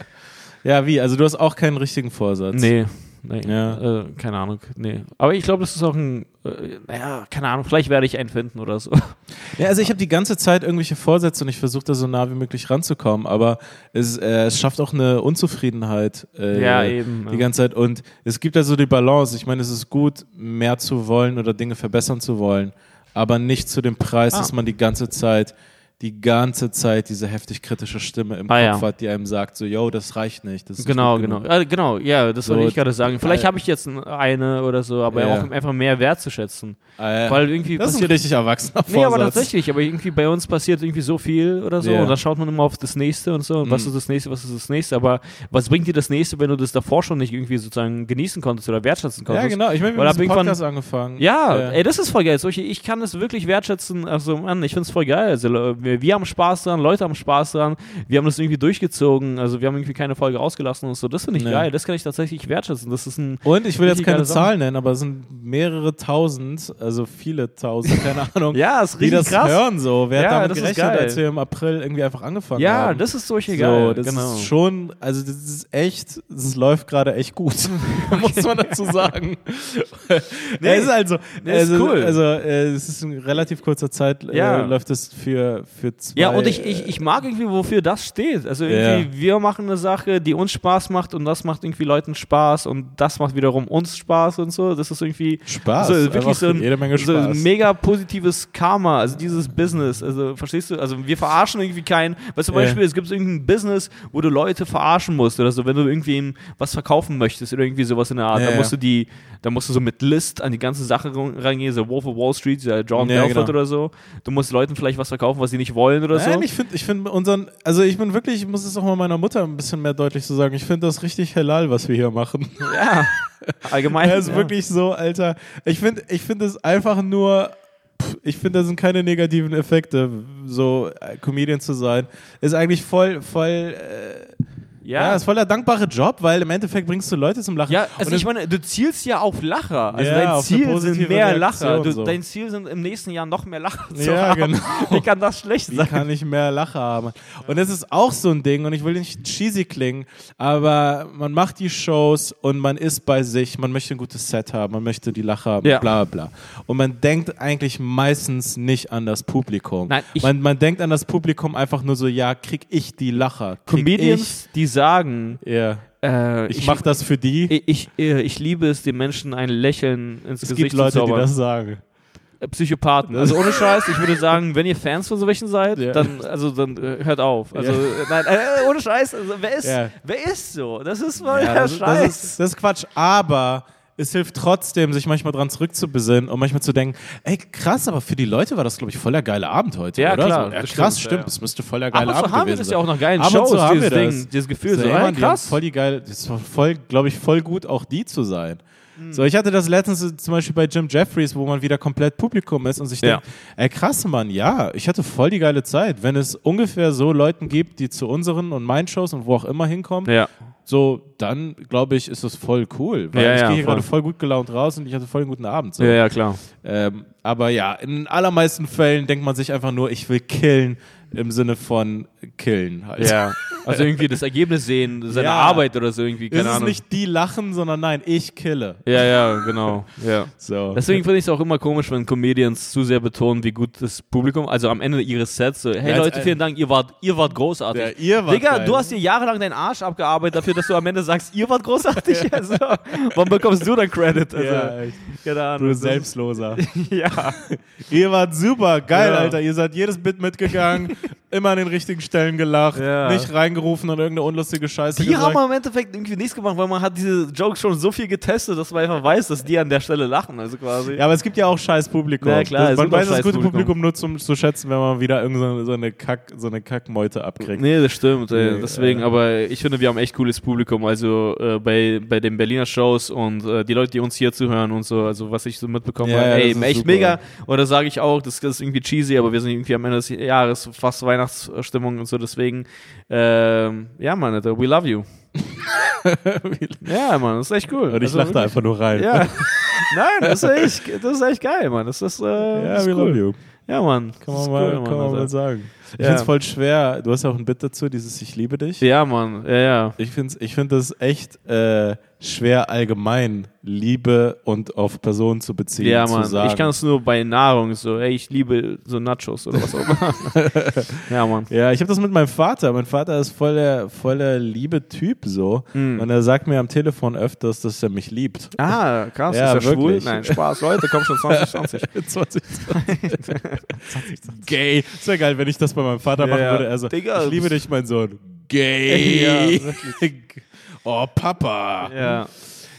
ja, wie? Also du hast auch keinen richtigen Vorsatz. Nee. Nee, Ja. äh, keine Ahnung. Nee. Aber ich glaube, das ist auch ein, äh, naja, keine Ahnung, vielleicht werde ich einen finden oder so. Ja, also ich habe die ganze Zeit irgendwelche Vorsätze und ich versuche da so nah wie möglich ranzukommen, aber es, äh, es schafft auch eine Unzufriedenheit äh, Ja, eben, die ja. ganze Zeit und es gibt da so die Balance. Ich meine, es ist gut, mehr zu wollen oder Dinge verbessern zu wollen, aber nicht zu dem Preis, Ah. dass man die ganze Zeit die ganze Zeit diese heftig kritische Stimme im Ah, Kopf ja. hat, die einem sagt, so, yo, das reicht nicht. Das Genau, nicht genau. Äh, genau, ja, das wollte So, ich gerade sagen. Vielleicht weil- habe ich jetzt eine oder so, aber Ja. auch einfach mehr wertzuschätzen. Äh, Weil irgendwie das ist ein richtig erwachsener Nee, aber Vorsatz. tatsächlich, aber irgendwie bei uns passiert irgendwie so viel oder so Ja. und dann schaut man immer auf das nächste und so und was Mhm. ist das nächste, was ist das nächste, aber was bringt dir das nächste, wenn du das davor schon nicht irgendwie sozusagen genießen konntest oder wertschätzen konntest? Ja, genau. Ich meine, wir haben Podcast angefangen. Ja, Ja. ey, das ist voll geil. Solche, ich kann das wirklich wertschätzen. Also, Mann, ich find's voll geil. Also, wir, wir haben Spaß dran, Leute haben Spaß dran. Wir haben das irgendwie durchgezogen. Also, wir haben irgendwie keine Folge ausgelassen und so. Das finde ich Ja. geil. Das kann ich tatsächlich wertschätzen. Das ist ein. Und ich will jetzt keine. Zahlen nennen, aber es sind mehrere tausend, also viele tausend, keine Ahnung, Ja, ist die das krass. hören so. Wer Ja, hat damit das ist gerechnet, als wir im April irgendwie einfach angefangen Ja, haben? das ist so, geil. das genau. ist schon, also das ist echt, das läuft gerade echt gut, muss man dazu sagen. nee, es ist also, Nee, ist also, cool. also äh, es ist in relativ kurzer Zeit Ja. äh, läuft es für, für zwei. Ja, und ich, ich, ich mag irgendwie, wofür das steht. Also irgendwie, wir machen eine Sache, die uns Spaß macht und das macht irgendwie Leuten Spaß und das macht wiederum uns Spaß und so. Das ist irgendwie Spaß, so, wirklich so ein, jede Menge so Spaß. ein mega positives Karma, also dieses Business. Also verstehst du? Also wir verarschen irgendwie keinen. Weil zum Ja. Beispiel, es gibt irgendein Business, wo du Leute verarschen musst oder so, wenn du irgendwem was verkaufen möchtest oder irgendwie sowas in der Art. Ja, da ja. musst du die, da musst du so mit List an die ganze Sache rangehen, so Wolf of Wall Street, John Ja, Belfort genau. oder so. Du musst Leuten vielleicht was verkaufen, was sie nicht wollen oder so. Nein, ich finde, ich finde unseren, also ich bin wirklich, ich muss es auch mal meiner Mutter ein bisschen mehr deutlich zu sagen, ich finde das richtig halal, was wir hier machen. Ja, allgemein. Er ist ja. wirklich so, Alter. Ich finde, ich finde es einfach nur, ich finde, das sind keine negativen Effekte, so äh, Comedian zu sein. Ist eigentlich voll, voll, äh, ja, Ja, ist voll der dankbare Job, weil im Endeffekt bringst du Leute zum Lachen. ja also ich meine, du zielst ja auf Lacher. Also Ja, dein Ziel sind mehr Lacher. Reaktion Du, so. Dein Ziel sind im nächsten Jahr noch mehr Lacher zu Ja, haben. genau. Wie kann das schlecht Wie sein? kann ich mehr Lacher haben? Und das ist auch so ein Ding, und ich will nicht cheesy klingen, aber man macht die Shows und man ist bei sich, man möchte ein gutes Set haben, man möchte die Lacher haben, Ja. bla bla. Und man denkt eigentlich meistens nicht an das Publikum. Nein, man, man denkt an das Publikum einfach nur so, ja, krieg ich die Lacher? Krieg Comedians, die sagen, Ich, ja, äh, ich, mach das für die. ich, ich, äh, ich liebe es, den Menschen ein Lächeln ins es Gesicht gibt Leute, zu die zaubern. das sagen. Äh, Psychopathen. Also ohne Scheiß, ich würde sagen, wenn ihr Fans von so welchen seid, Ja. dann, also, dann äh, hört auf. Also, Ja. nein, äh, ohne Scheiß, also, wer, ist, Ja. wer ist so? Das ist voll Ja, der das, Scheiß. das, ist, das ist Quatsch, aber es hilft trotzdem, sich manchmal dran zurückzubesinnen und manchmal zu denken, ey, krass, aber für die Leute war das, glaube ich, voll der geile Abend heute, Ja, oder? klar, so, ja, das krass, stimmt, stimmt, ja. es müsste voll der geile Abend haben wir gewesen das sein. ja auch nach geilen Ab Shows, zu haben dieses wir Ding, das. dieses Gefühl, so, ey, ey, die haben krass. voll die geile, das war voll, glaube ich, voll gut, auch die zu sein. So, ich hatte das letztens so zum Beispiel bei Jim Jeffries, wo man wieder komplett Publikum ist und sich Ja. denkt, ey krass, Mann, ja, ich hatte voll die geile Zeit. Wenn es ungefähr so Leuten gibt, die zu unseren und meinen Shows und wo auch immer hinkommen, Ja. so, dann glaube ich, ist das voll cool. Weil Ja, ich gehe hier gerade voll gut gelaunt raus und ich hatte voll einen guten Abend. So. ja, ja, klar. Ähm, aber ja, in allermeisten Fällen denkt man sich einfach nur, ich will killen im Sinne von killen. Halt. Ja. Also irgendwie das Ergebnis sehen, seine Ja. Arbeit oder so irgendwie, Es keine ist Ahnung. nicht die lachen, sondern nein, ich kille. ja, ja, genau. Ja. So. Deswegen finde ich es auch immer komisch, wenn Comedians zu sehr betonen, wie gut das Publikum, also am Ende ihres Sets, so, hey Ja, Leute, vielen Dank, ihr wart, ihr wart großartig. Ja, ihr wart Digga, geil. du hast dir jahrelang deinen Arsch abgearbeitet dafür, dass du am Ende sagst, ihr wart großartig. Also, wann bekommst du dann Credit? Also, ja, echt. keine Ahnung. du ist- Selbstloser. Ja. ihr wart super, geil. Alter. Ihr seid jedes Bit mitgegangen, immer an den richtigen Stellen gelacht, Ja. nicht reingerufen und irgendeine unlustige Scheiße Die gesagt. haben im Endeffekt irgendwie nichts gemacht, weil man hat diese Jokes schon so viel getestet, dass man einfach weiß, dass die an der Stelle lachen. Also quasi. Ja, aber es gibt ja auch scheiß Publikum. Ja, klar, das, man weiß das gute Publikum. Nur zum zu schätzen, wenn man wieder irgendeine so, eine Kack, so eine Kackmeute abkriegt. Nee, das stimmt. Ey. Nee, Deswegen, äh. aber ich finde, wir haben echt cooles Publikum. Also äh, bei, bei den Berliner Shows und äh, die Leute, die uns hier zuhören und so, also was ich so mitbekommen Ja, habe, ja, ey, echt super. mega. Da sage ich auch, das, das ist irgendwie cheesy, aber wir sind irgendwie am Ende des Jahres fast Weihnachtsstimmung und so. Deswegen, ähm, ja, Mann, Alter, we love you. ja, Mann, das ist echt cool. Und ich Also lache da wirklich. einfach nur rein. Ja. Nein, das ist echt, das ist echt geil, Mann. Das ist, äh, ja das ist we cool. love you. Ja, Mann. Kann man, mal, cool, kann Mann, man mal sagen. Ich Ja. finde es voll schwer. Du hast ja auch ein Bit dazu, dieses Ich liebe dich. Ja, Mann. Ja, ja. Ich finde ich find das echt äh, schwer allgemein Liebe und auf Personen zu beziehen. Ja, zu Mann. sagen. Ich kann es nur bei Nahrung so, ey, ich liebe so Nachos oder was auch immer. ja, Mann. Ja, ich habe das mit meinem Vater. Mein Vater ist voll der, voll der liebe Typ so. Mhm. Und er sagt mir am Telefon öfters, dass er mich liebt. Ah, krass. Ja, ist er schwul? Nein, Spaß, Leute, komm schon 2020. 20. Gay. Ist ja geil, wenn ich das bei meinem Vater machen würde. Also, Digga, ich liebe dich, mein Sohn. Gay. Oh, Papa. ja.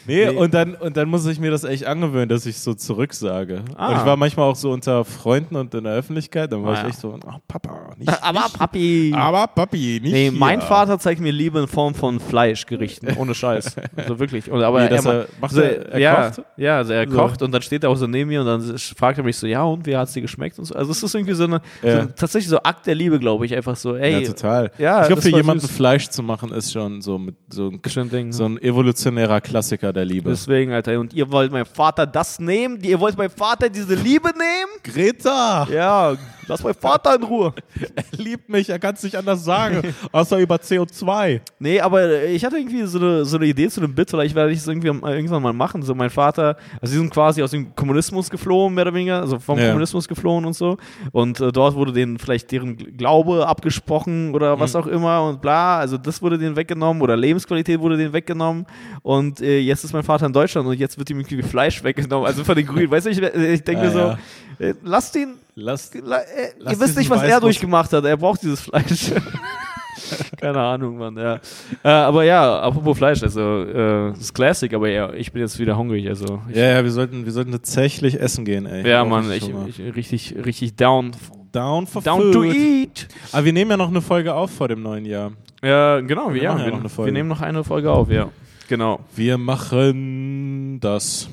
Nee, Nee. Und, dann, und dann muss ich mir das echt angewöhnen, dass ich so zurücksage. Ah. Und ich war manchmal auch so unter Freunden und in der Öffentlichkeit, dann war Ah, ich echt so, oh, Papa, nicht, Aber nicht Papi. aber Papi, nicht Nee, hier. mein Vater zeigt mir Liebe in Form von Fleischgerichten, ohne Scheiß. Also wirklich. Und, aber dass ma- er- macht so, er- er ja, kocht? Ja, also er So. kocht und dann steht er auch so neben mir und dann fragt er mich so, ja und, wie hat es dir geschmeckt und so. Also es ist irgendwie so eine, Ja. so, tatsächlich so Akt der Liebe, glaube ich. Einfach so, ey, Ja, total. Ja, ich glaube, für jemanden süß. Fleisch zu machen, ist schon so, mit, so, ein, Ding. so ein evolutionärer Klassiker der Liebe. Deswegen, Alter. Und ihr wollt meinem Vater das nehmen? Ihr wollt meinem Vater diese Liebe nehmen? Greta! Ja, lass meinen Vater in Ruhe. Er liebt mich, er kann es nicht anders sagen, außer über CO2. Nee, aber ich hatte irgendwie so eine, so eine Idee zu dem Bit, vielleicht werde ich es irgendwie irgendwann mal machen. So mein Vater, also sie sind quasi aus dem Kommunismus geflohen, mehr oder weniger, also vom Ja. Kommunismus geflohen und so. Und äh, dort wurde denen vielleicht deren Glaube abgesprochen oder Mhm. was auch immer und bla. Also das wurde denen weggenommen oder Lebensqualität wurde denen weggenommen. Und äh, jetzt ist mein Vater in Deutschland und jetzt wird ihm irgendwie Fleisch weggenommen. Also von den Grünen. weißt du, ich, ich denke Ah, mir so, ja. äh, lasst ihn Lass, La- äh, Lass ihr wisst nicht, was er durchgemacht hat. Er braucht dieses Fleisch. Keine Ahnung, Mann. Ja. Äh, aber ja, apropos Fleisch, also äh, das ist Classic, aber ja, ich bin jetzt wieder hungrig. Also ich, ja, ja, wir sollten, wir sollten tatsächlich essen gehen, ey. ja, Mann, ich, ich richtig, richtig down, down for down food. to eat. Aber wir nehmen ja noch eine Folge auf vor dem neuen Jahr. Ja, genau, wir, Wir ja, machen ja wir, noch eine Folge. wir nehmen noch eine Folge auf, ja. Genau. Wir machen das.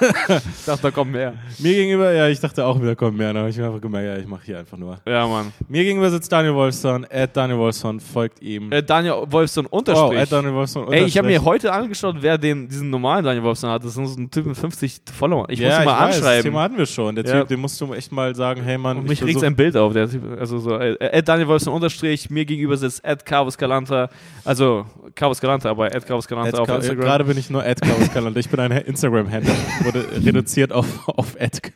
Ich dachte, da kommt mehr. Mir gegenüber, ja, ich dachte auch, wir kommen mehr, aber ich habe einfach gemerkt, ja, ich mache hier einfach nur. Ja, Mann. Mir gegenüber sitzt Daniel Wolfson, at Daniel Wolfson, folgt ihm. Äh, Daniel Wolfson oh, Unterstrich. at Daniel Wolfson, Ey, ich habe mir Unterstrich. heute angeschaut, wer den, diesen normalen Daniel Wolfson hat. Das ist so ein Typ mit 50 Follower. Ich ja, muss ihn mal weiß, Das anschreiben. Thema hatten wir schon. Der Ja. Typ, den musst du echt mal sagen, hey Mann, Und ich mich regt sein Bild auf. Der typ, also so, äh, äh, Daniel Wolfson Unterstrich, mir gegenüber sitzt Ed Carvus Calanta, also Carvus Calanta, aber Ed Carvus Calanta Ed auf Instagram. Gerade bin ich nur Ed Klaus Kalender. Ich bin ein Instagram-Handle. Wurde reduziert auf, auf Ed.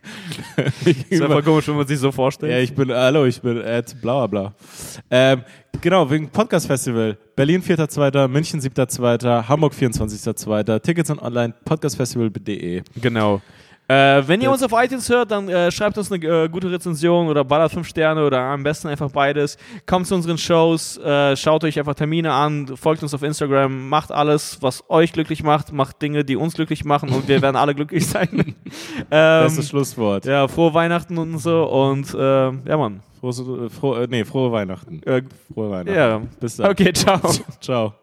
ist einfach komisch, wenn man sich so vorstellt. ja, ich bin, hallo, ich bin Ed, bla bla bla. Ähm, genau, wegen Podcast-Festival. Berlin 4.2., München 7.2., Hamburg 24.2., Tickets und online, podcastfestival.de. Genau. Äh, wenn ihr uns auf iTunes hört, dann äh, schreibt uns eine äh, gute Rezension oder ballert 5 Sterne oder am besten einfach beides. Kommt zu unseren Shows, äh, schaut euch einfach Termine an, folgt uns auf Instagram, macht alles, was euch glücklich macht, macht Dinge, die uns glücklich machen und wir werden alle glücklich sein. ähm, Bestes Schlusswort. ja, frohe Weihnachten und so und äh, ja, Mann. Frohe, frohe, äh, nee, frohe Weihnachten. Äh, Frohe Weihnachten. ja, Bis dann. okay, ciao. Ciao.